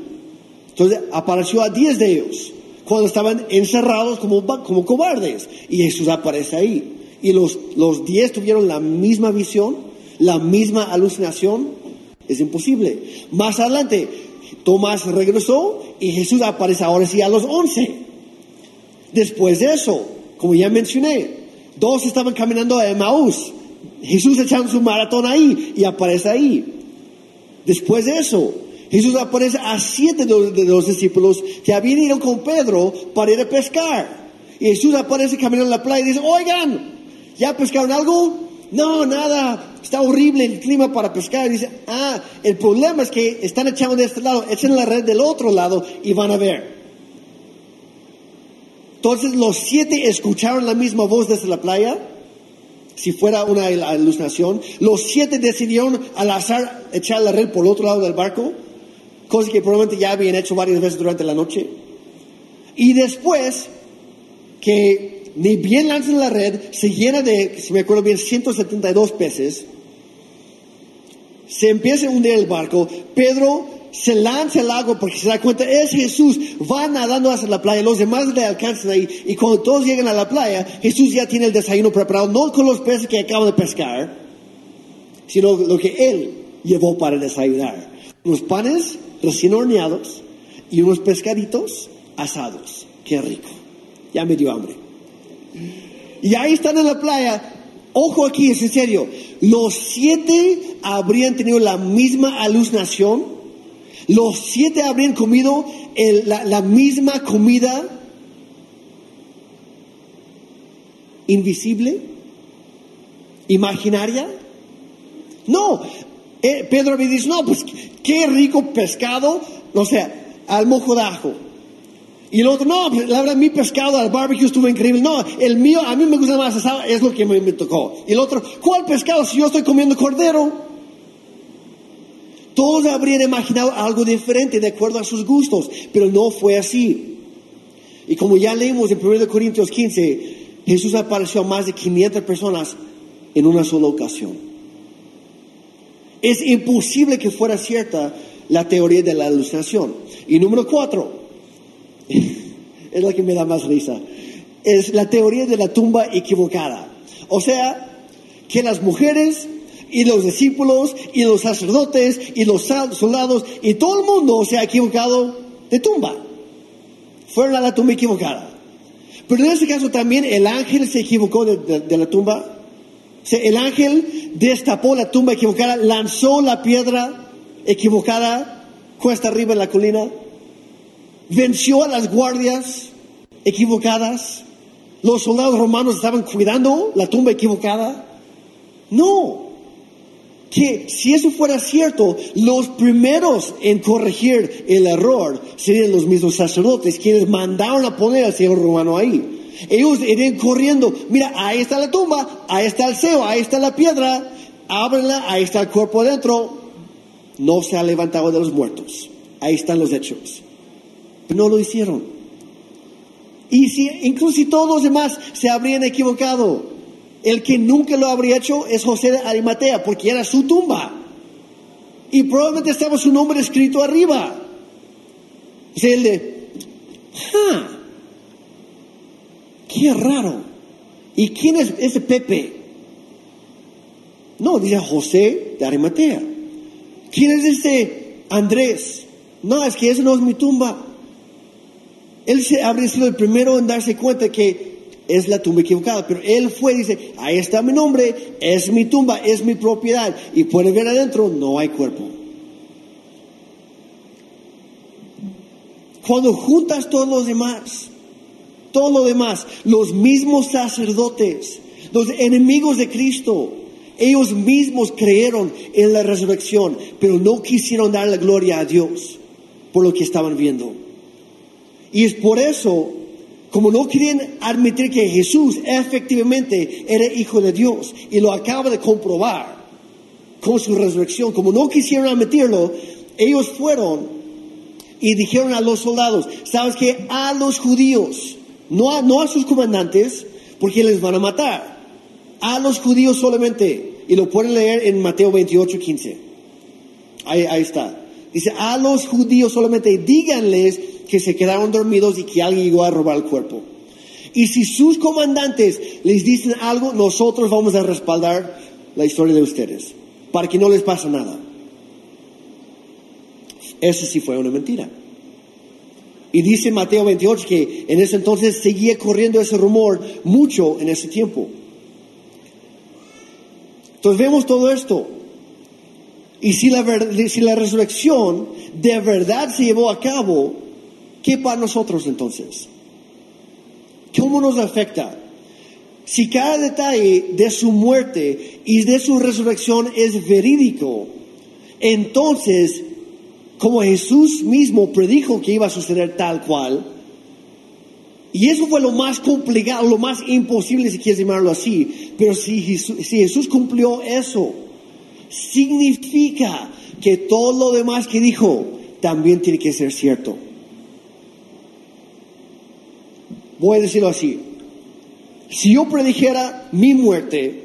Entonces apareció a diez de ellos cuando estaban encerrados como, como cobardes. Y Jesús aparece ahí. Y los, los diez tuvieron la misma visión, la misma alucinación. Es imposible. Más adelante, Tomás regresó y Jesús aparece ahora sí a los once. Después de eso, como ya mencioné, dos estaban caminando a Emmaús. Jesús echando su maratón ahí y aparece ahí. Después de eso, Jesús aparece a siete de los discípulos que habían ido con Pedro para ir a pescar. Y Jesús aparece caminando en la playa y dice, oigan, ¿ya pescaron algo? No, nada, está horrible el clima para pescar. Y dice, ah, el problema es que están echando de este lado, echen la red del otro lado y van a ver. Entonces los siete escucharon la misma voz desde la playa, si fuera una alucinación. Los siete decidieron al azar echar la red por el otro lado del barco cosa que probablemente ya habían hecho varias veces durante la noche. Y después que ni bien lanzan la red, se llena de, si me acuerdo bien, 172 peces, se empieza a hundir el barco, Pedro se lanza al lago porque se da cuenta, es Jesús, va nadando hacia la playa, los demás le alcanzan ahí, y cuando todos llegan a la playa, Jesús ya tiene el desayuno preparado, no con los peces que acaba de pescar, sino lo que él llevó para desayunar. Los panes recién horneados y unos pescaditos asados. Qué rico. Ya me dio hambre. Y ahí están en la playa. Ojo aquí, es en serio. Los siete habrían tenido la misma alucinación. Los siete habrían comido la, la misma comida invisible, imaginaria. No, eh, Pedro me dice, no, pues qué rico pescado, o sea, al mojo de ajo. Y el otro, no, pues, la verdad, mi pescado al barbecue estuvo increíble. No, el mío, a mí me gusta más asado, es lo que me, me tocó. Y el otro, ¿cuál pescado si yo estoy comiendo cordero? Todos habrían imaginado algo diferente de acuerdo a sus gustos, pero no fue así. Y como ya leímos en 1 Corintios 15, Jesús apareció a más de 500 personas en una sola ocasión. Es imposible que fuera cierta la teoría de la alucinación. Y número cuatro, es la que me da más risa, es la teoría de la tumba equivocada. O sea, que las mujeres y los discípulos y los sacerdotes y los soldados y todo el mundo se ha equivocado de tumba. Fueron a la tumba equivocada. Pero en este caso también el ángel se equivocó de la tumba el ángel destapó la tumba equivocada, lanzó la piedra equivocada cuesta arriba en la colina, venció a las guardias equivocadas, los soldados romanos estaban cuidando la tumba equivocada. No, que si eso fuera cierto, los primeros en corregir el error serían los mismos sacerdotes, quienes mandaron a poner al Señor romano ahí. Ellos irían corriendo, mira, ahí está la tumba, ahí está el ceo, ahí está la piedra, ábrenla, ahí está el cuerpo adentro. No se ha levantado de los muertos. Ahí están los hechos. No lo hicieron. Y si, incluso si todos los demás se habrían equivocado, el que nunca lo habría hecho es José de Arimatea, porque era su tumba. Y probablemente estaba su nombre escrito arriba. Dice el de, ¡ah! ¡Qué raro! ¿Y quién es ese Pepe? No, dice José de Arimatea. ¿Quién es ese Andrés? No, es que eso no es mi tumba. Él se habría sido el primero en darse cuenta que es la tumba equivocada, pero él fue y dice, ahí está mi nombre, es mi tumba, es mi propiedad, y puede ver adentro, no hay cuerpo. Cuando juntas todos los demás, todo lo demás, los mismos sacerdotes, los enemigos de Cristo, ellos mismos creyeron en la resurrección, pero no quisieron dar la gloria a Dios por lo que estaban viendo. Y es por eso, como no querían admitir que Jesús efectivamente era hijo de Dios y lo acaba de comprobar con su resurrección, como no quisieron admitirlo, ellos fueron y dijeron a los soldados, sabes que a los judíos, no a, sus comandantes, porque les van a matar, a los judíos solamente, y lo pueden leer en Mateo 28, 15. Ahí, ahí está. Dice, a los judíos solamente díganles que se quedaron dormidos y que alguien llegó a robar el cuerpo. Y si sus comandantes les dicen algo, nosotros vamos a respaldar la historia de ustedes, para que no les pase nada. Eso sí fue una mentira. Y dice Mateo 28 que en ese entonces seguía corriendo ese rumor mucho en ese tiempo. Entonces vemos todo esto. Y si la, si la resurrección de verdad se llevó a cabo, ¿qué para nosotros entonces? ¿Cómo nos afecta? Si cada detalle de su muerte y de su resurrección es verídico, entonces, como Jesús mismo predijo que iba a suceder tal cual, y eso fue lo más complicado, lo más imposible, si quieres llamarlo así, pero si Jesús, cumplió eso, significa que todo lo demás que dijo también tiene que ser cierto. Voy a decirlo así. Si yo predijera mi muerte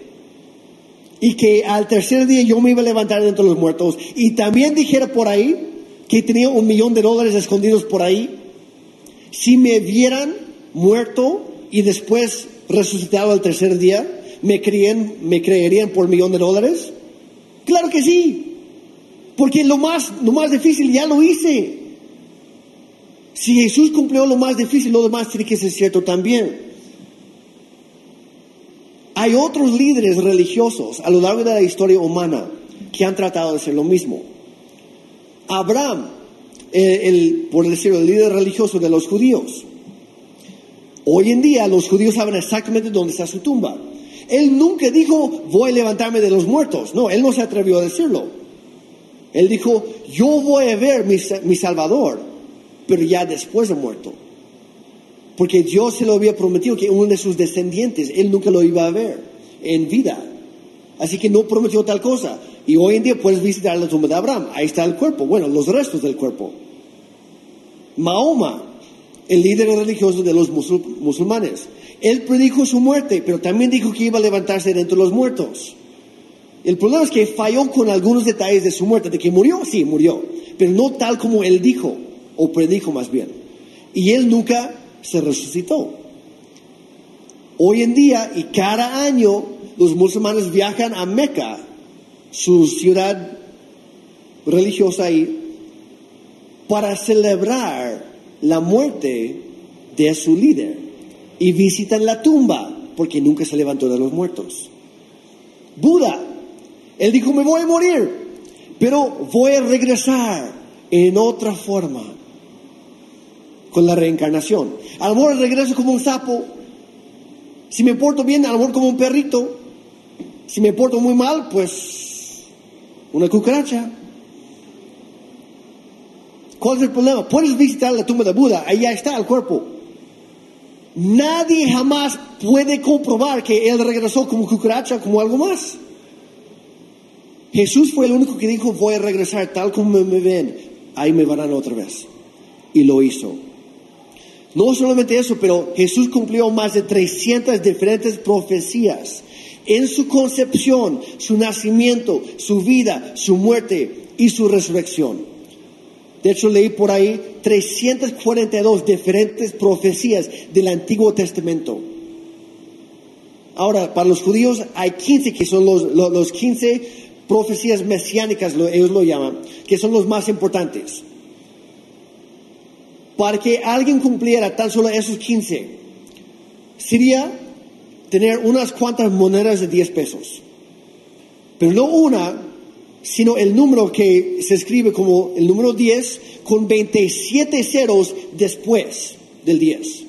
y que al tercer día yo me iba a levantar de los muertos y también dijera por ahí que tenía un millón de dólares escondidos por ahí, si me vieran muerto y después resucitado al tercer día, ¿me, creen, me creerían por millón de dólares? Claro que sí. Porque lo más, lo más difícil ya lo hice. Si Jesús cumplió lo más difícil, lo demás tiene que ser cierto también. Hay otros líderes religiosos a lo largo de la historia humana que han tratado de hacer lo mismo. Abraham, el, el, por decirlo, el líder religioso de los judíos. Hoy en día los judíos saben exactamente dónde está su tumba. Él nunca dijo, voy a levantarme de los muertos. No, él no se atrevió a decirlo. Él dijo, yo voy a ver mi, mi Salvador, pero ya después de muerto. Porque Dios se lo había prometido que uno de sus descendientes, él nunca lo iba a ver en vida. Así que no prometió tal cosa. Y hoy en día puedes visitar la tumba de Abraham. Ahí está el cuerpo. Bueno, los restos del cuerpo. Mahoma, el líder religioso de los musul musulmanes. Él predijo su muerte, pero también dijo que iba a levantarse de entre los muertos. El problema es que falló con algunos detalles de su muerte, de que murió, sí, murió, pero no tal como él dijo, o predijo más bien. Y él nunca se resucitó. Hoy en día y cada año los musulmanes viajan a Meca, su ciudad religiosa ahí, para celebrar la muerte de su líder y visitan la tumba porque nunca se levantó de los muertos. Buda, él dijo, me voy a morir, pero voy a regresar en otra forma con la reencarnación. A lo regreso como un sapo, si me porto bien, a lo mejor como un perrito, si me porto muy mal, pues una cucaracha. ¿Cuál es el problema? Puedes visitar la tumba de Buda, ya está el cuerpo. Nadie jamás puede comprobar que él regresó como cucaracha, como algo más. Jesús fue el único que dijo, voy a regresar tal como me ven, ahí me verán otra vez. Y lo hizo. No solamente eso, pero Jesús cumplió más de 300 diferentes profecías en su concepción, su nacimiento, su vida, su muerte y su resurrección. De hecho, leí por ahí 342 diferentes profecías del Antiguo Testamento. Ahora, para los judíos hay 15 que son los, los, 15 profecías mesiánicas, ellos lo llaman, que son los más importantes. Para que alguien cumpliera tan solo esos 15, sería tener unas cuantas monedas de 10 pesos. Pero no una, sino el número que se escribe como el número 10 con 27 ceros después del 10.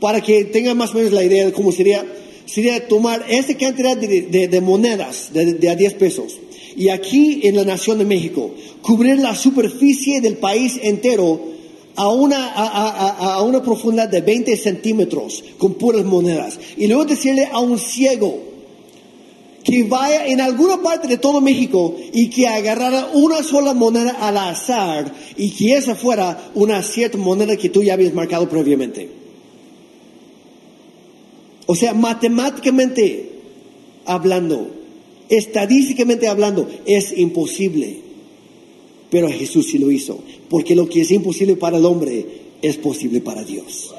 Para que tengan más o menos la idea de cómo sería sería tomar esa cantidad de, monedas de, a 10 pesos y aquí en la Nación de México, cubrir la superficie del país entero a una, a, una profundidad de 20 centímetros con puras monedas. Y luego decirle a un ciego que vaya en alguna parte de todo México y que agarrara una sola moneda al azar y que esa fuera una cierta moneda que tú ya habías marcado previamente. O sea, matemáticamente hablando, estadísticamente hablando, es imposible. Pero Jesús sí lo hizo, porque lo que es imposible para el hombre es posible para Dios.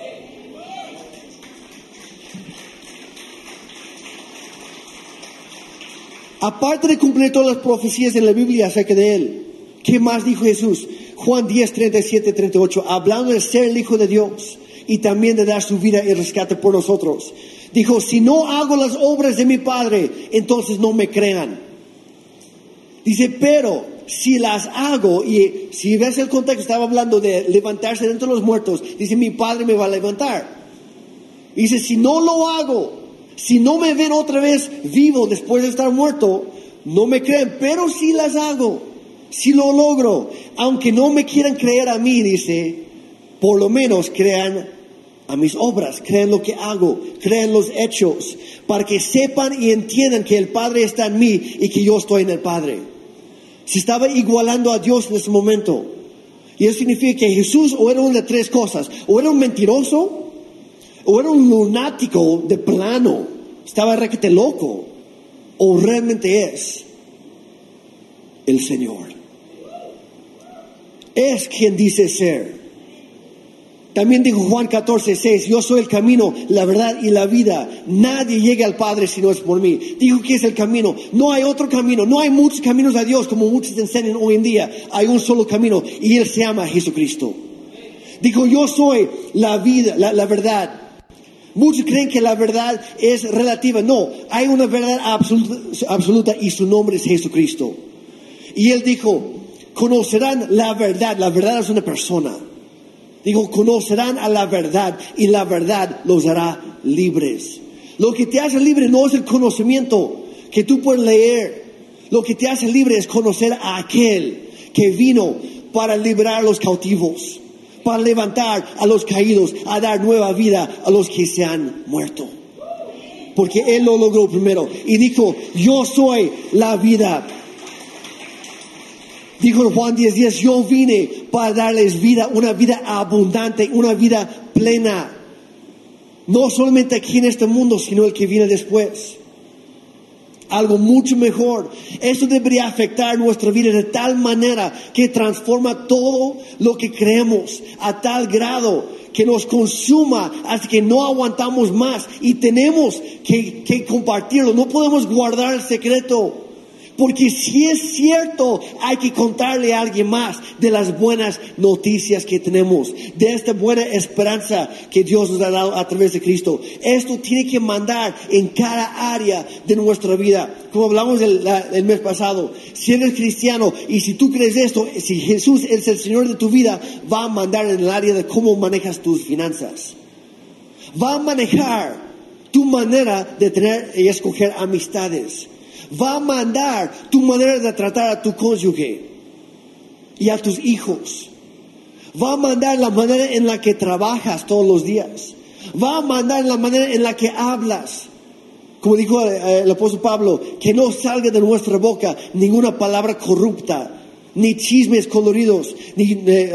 Aparte de cumplir todas las profecías en la Biblia acerca de él, ¿qué más dijo Jesús? Juan 10, 37, 38, hablando de ser el Hijo de Dios y también de dar su vida y rescate por nosotros. Dijo, si no hago las obras de mi Padre, entonces no me crean. Dice, pero si las hago, y si ves el contexto, estaba hablando de levantarse dentro de los muertos, dice, mi Padre me va a levantar. Dice, si no lo hago, si no me ven otra vez vivo después de estar muerto, no me creen, pero si las hago, si lo logro, aunque no me quieran creer a mí, dice, por lo menos crean a mis obras, crean lo que hago, crean los hechos, para que sepan y entiendan que el Padre está en mí y que yo estoy en el Padre. Se estaba igualando a Dios en ese momento. Y eso significa que Jesús o era una de tres cosas, o era un mentiroso, o era un lunático de plano, estaba requete loco, o realmente es el Señor. Es quien dice ser. También dijo Juan 14, 6, yo soy el camino, la verdad y la vida. Nadie llega al Padre si no es por mí. Dijo que es el camino. No hay otro camino. No hay muchos caminos a Dios como muchos enseñan hoy en día. Hay un solo camino y Él se llama Jesucristo. Dijo, yo soy la vida, la, verdad. Muchos creen que la verdad es relativa. No, hay una verdad absoluta, absoluta y su nombre es Jesucristo. Y Él dijo, conocerán la verdad. La verdad es una persona. Digo, conocerán a la verdad y la verdad los hará libres. Lo que te hace libre no es el conocimiento que tú puedes leer. Lo que te hace libre es conocer a aquel que vino para liberar a los cautivos, para levantar a los caídos, a dar nueva vida a los que se han muerto. Porque Él lo logró primero y dijo, yo soy la vida. Dijo Juan 10, 10, yo vine para darles vida, una vida abundante, una vida plena. No solamente aquí en este mundo, sino el que viene después. Algo mucho mejor. Eso debería afectar nuestra vida de tal manera que transforma todo lo que creemos a tal grado que nos consuma hasta que no aguantamos más y tenemos que compartirlo. No podemos guardar el secreto. Porque si es cierto, hay que contarle a alguien más de las buenas noticias que tenemos, de esta buena esperanza que Dios nos ha dado a través de Cristo. Esto tiene que mandar en cada área de nuestra vida. Como hablamos el, mes pasado, si eres cristiano y si tú crees esto, si Jesús es el Señor de tu vida, va a mandar en el área de cómo manejas tus finanzas. Va a manejar tu manera de tener y escoger amistades va a mandar tu manera de tratar a tu cónyuge y a tus hijos. Va a mandar la manera en la que trabajas todos los días. Va a mandar la manera en la que hablas. Como dijo eh, el apóstol Pablo, que no salga de nuestra boca ninguna palabra corrupta, ni chismes coloridos, ni, eh,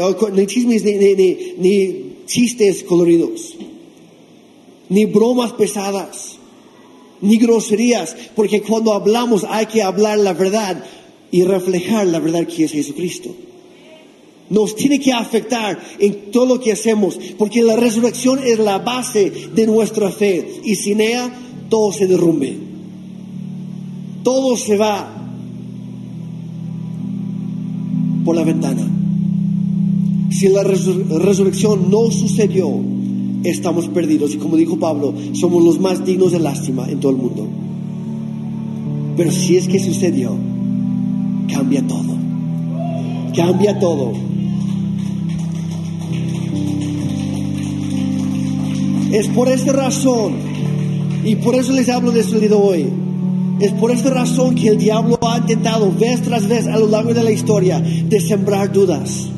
chismes, ni, chistes coloridos, ni bromas pesadas, ni groserías, porque cuando hablamos hay que hablar la verdad y reflejar la verdad que es Jesucristo. Nos tiene que afectar en todo lo que hacemos, porque la resurrección es la base de nuestra fe y sin ella todo se derrumbe. Todo se va por la ventana. Si la resurrección no sucedió, estamos perdidos. Y como dijo Pablo, somos los más dignos de lástima en todo el mundo. Pero si es que sucedió, cambia todo. Cambia todo. Es por esta razón, y por eso les hablo de esto de hoy, es por esta razón que el diablo ha intentado vez tras vez a lo largo de la historia de sembrar dudas,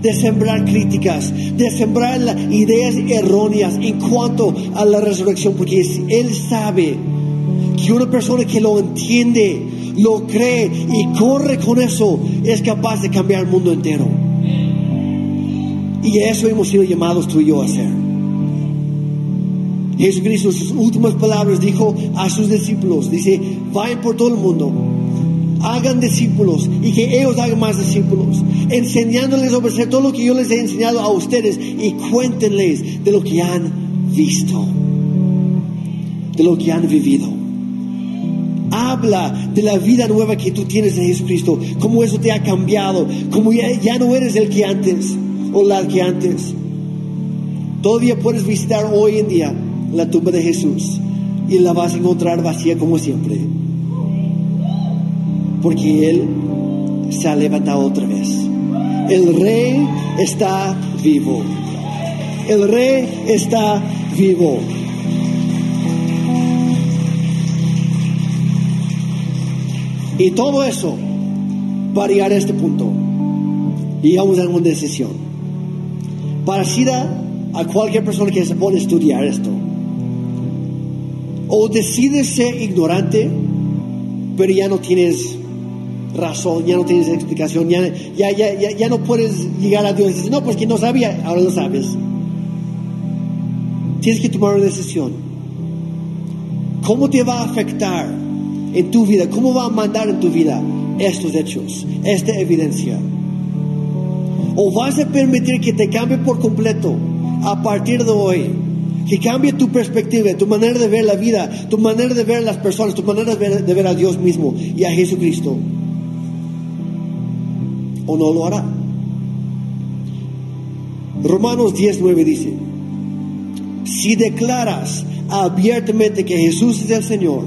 de sembrar críticas, de sembrar ideas erróneas en cuanto a la resurrección, porque él sabe que una persona que lo entiende, lo cree y corre con eso es capaz de cambiar el mundo entero. Y eso hemos sido llamados tú y yo a hacer. Jesucristo en sus últimas palabras dijo a sus discípulos, dice, vayan por todo el mundo, hagan discípulos y que ellos hagan más discípulos, enseñándoles a obedecer todo lo que yo les he enseñado a ustedes y cuéntenles de lo que han visto, de lo que han vivido. Habla de la vida nueva que tú tienes en Jesucristo, cómo eso te ha cambiado, cómo ya, ya no eres el que antes o la que antes. Todavía puedes visitar hoy en día la tumba de Jesús y la vas a encontrar vacía como siempre. Porque Él se ha levantado otra vez. El rey está vivo. El rey está vivo. Y todo eso para llegar a este punto. Llegamos a una decisión. Para a cualquier persona que se pone a estudiar esto, o decides ser ignorante, pero ya no tienes razón, ya no tienes explicación, ya, ya, ya, ya, no puedes llegar a Dios y no, pues que no sabía, ahora lo sabes. Tienes que tomar una decisión. ¿Cómo te va a afectar en tu vida? ¿Cómo va a mandar en tu vida estos hechos, esta evidencia? ¿O vas a permitir que te cambie por completo a partir de hoy? que cambie tu perspectiva, tu manera de ver la vida, tu manera de ver las personas, tu manera de ver, a Dios mismo y a Jesucristo. ¿O no lo hará? Romanos 19 dice, si declaras abiertamente que Jesús es el Señor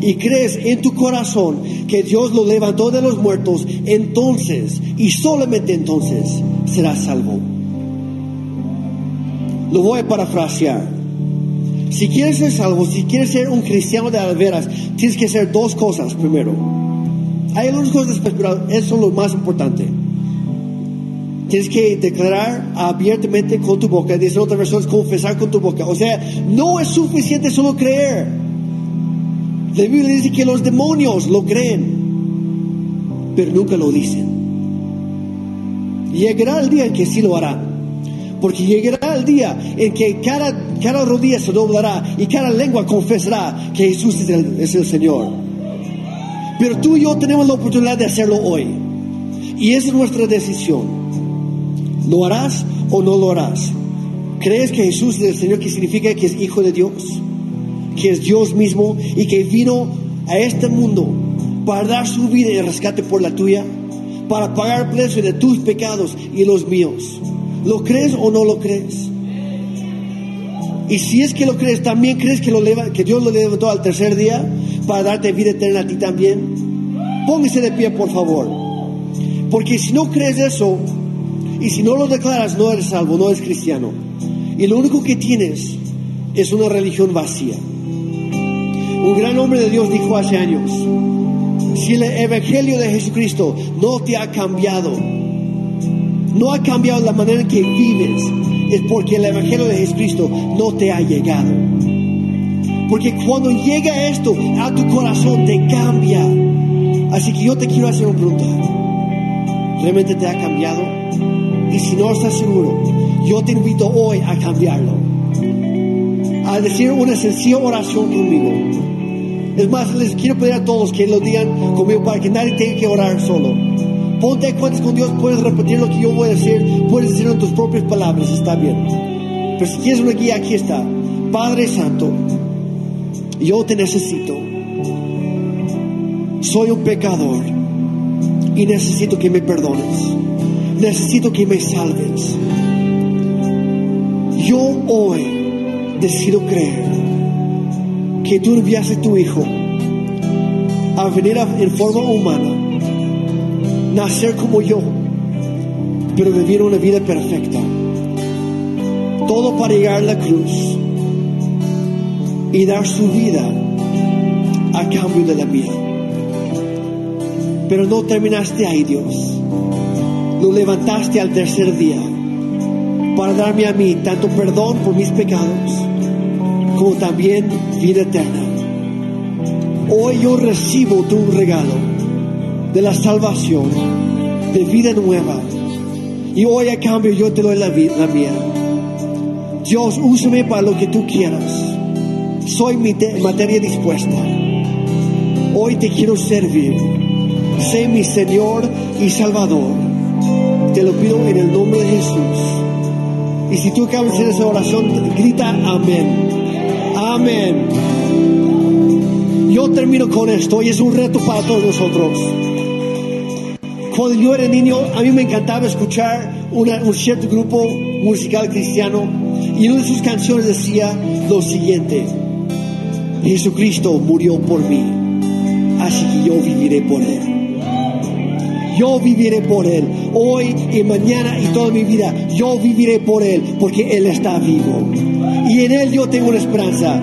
y crees en tu corazón que Dios lo levantó de los muertos, entonces y solamente entonces serás salvo. Lo voy a parafrasear. Si quieres ser salvo, si quieres ser un cristiano de alveras, tienes que hacer dos cosas primero. Hay algunas cosas, pero eso es lo más importante. Tienes que declarar abiertamente con tu boca, dice otra versión, confesar con tu boca. O sea, no es suficiente solo creer. La Biblia dice que los demonios lo creen, pero nunca lo dicen. Llegará el día en que sí lo harán. Porque llegará el día en que cada, cada rodilla se doblará y cada lengua confesará que Jesús es el, es el Señor. Pero tú y yo tenemos la oportunidad de hacerlo hoy. Y es nuestra decisión. ¿Lo harás o no lo harás? ¿Crees que Jesús es el Señor que significa que es Hijo de Dios? Que es Dios mismo y que vino a este mundo para dar su vida y rescate por la tuya? Para pagar el precio de tus pecados y los míos. ¿Lo crees o no lo crees? Y si es que lo crees, ¿también crees que, lo que Dios lo levantó al tercer día para darte vida eterna a ti también? Póngase de pie, por favor. Porque si no crees eso, y si no lo declaras, no eres salvo, no eres cristiano. Y lo único que tienes es una religión vacía. Un gran hombre de Dios dijo hace años, si el Evangelio de Jesucristo no te ha cambiado, no ha cambiado la manera en que vives, es porque el Evangelio de Jesucristo no te ha llegado. Porque cuando llega esto a tu corazón te cambia. Así que yo te quiero hacer una pregunta. ¿Realmente te ha cambiado? Y si no estás seguro, yo te invito hoy a cambiarlo. A decir una sencilla oración conmigo. Es más, les quiero pedir a todos que lo digan conmigo para que nadie tenga que orar solo. Ponte a cuentas con Dios, puedes repetir lo que yo voy a decir, puedes decirlo en tus propias palabras, está bien. Pero si quieres una guía, aquí está. Padre Santo, yo te necesito. Soy un pecador y necesito que me perdones. Necesito que me salves. Yo hoy decido creer que tú enviaste a tu Hijo a venir en forma humana, nacer como yo, pero vivir una vida perfecta. Todo para llegar a la cruz y dar su vida a cambio de la mía. Pero no terminaste ahí, Dios. Lo levantaste al tercer día para darme a mí tanto perdón por mis pecados como también vida eterna. Hoy yo recibo tu regalo de la salvación, de vida nueva. Y hoy a cambio yo te doy la, la mía. Dios, úsame para lo que tú quieras. Soy mi materia dispuesta. Hoy te quiero servir. Sé mi Señor y Salvador. Te lo pido en el nombre de Jesús. Y si tú acabas de esa oración, grita amén. Amén. Yo termino con esto y es un reto para todos nosotros. Cuando yo era niño, a mí me encantaba escuchar un cierto grupo musical cristiano y una de sus canciones decía lo siguiente, Jesucristo murió por mí, así que yo viviré por Él. Yo viviré por Él. Hoy y mañana y toda mi vida, yo viviré por Él porque Él está vivo. Y en Él yo tengo una esperanza.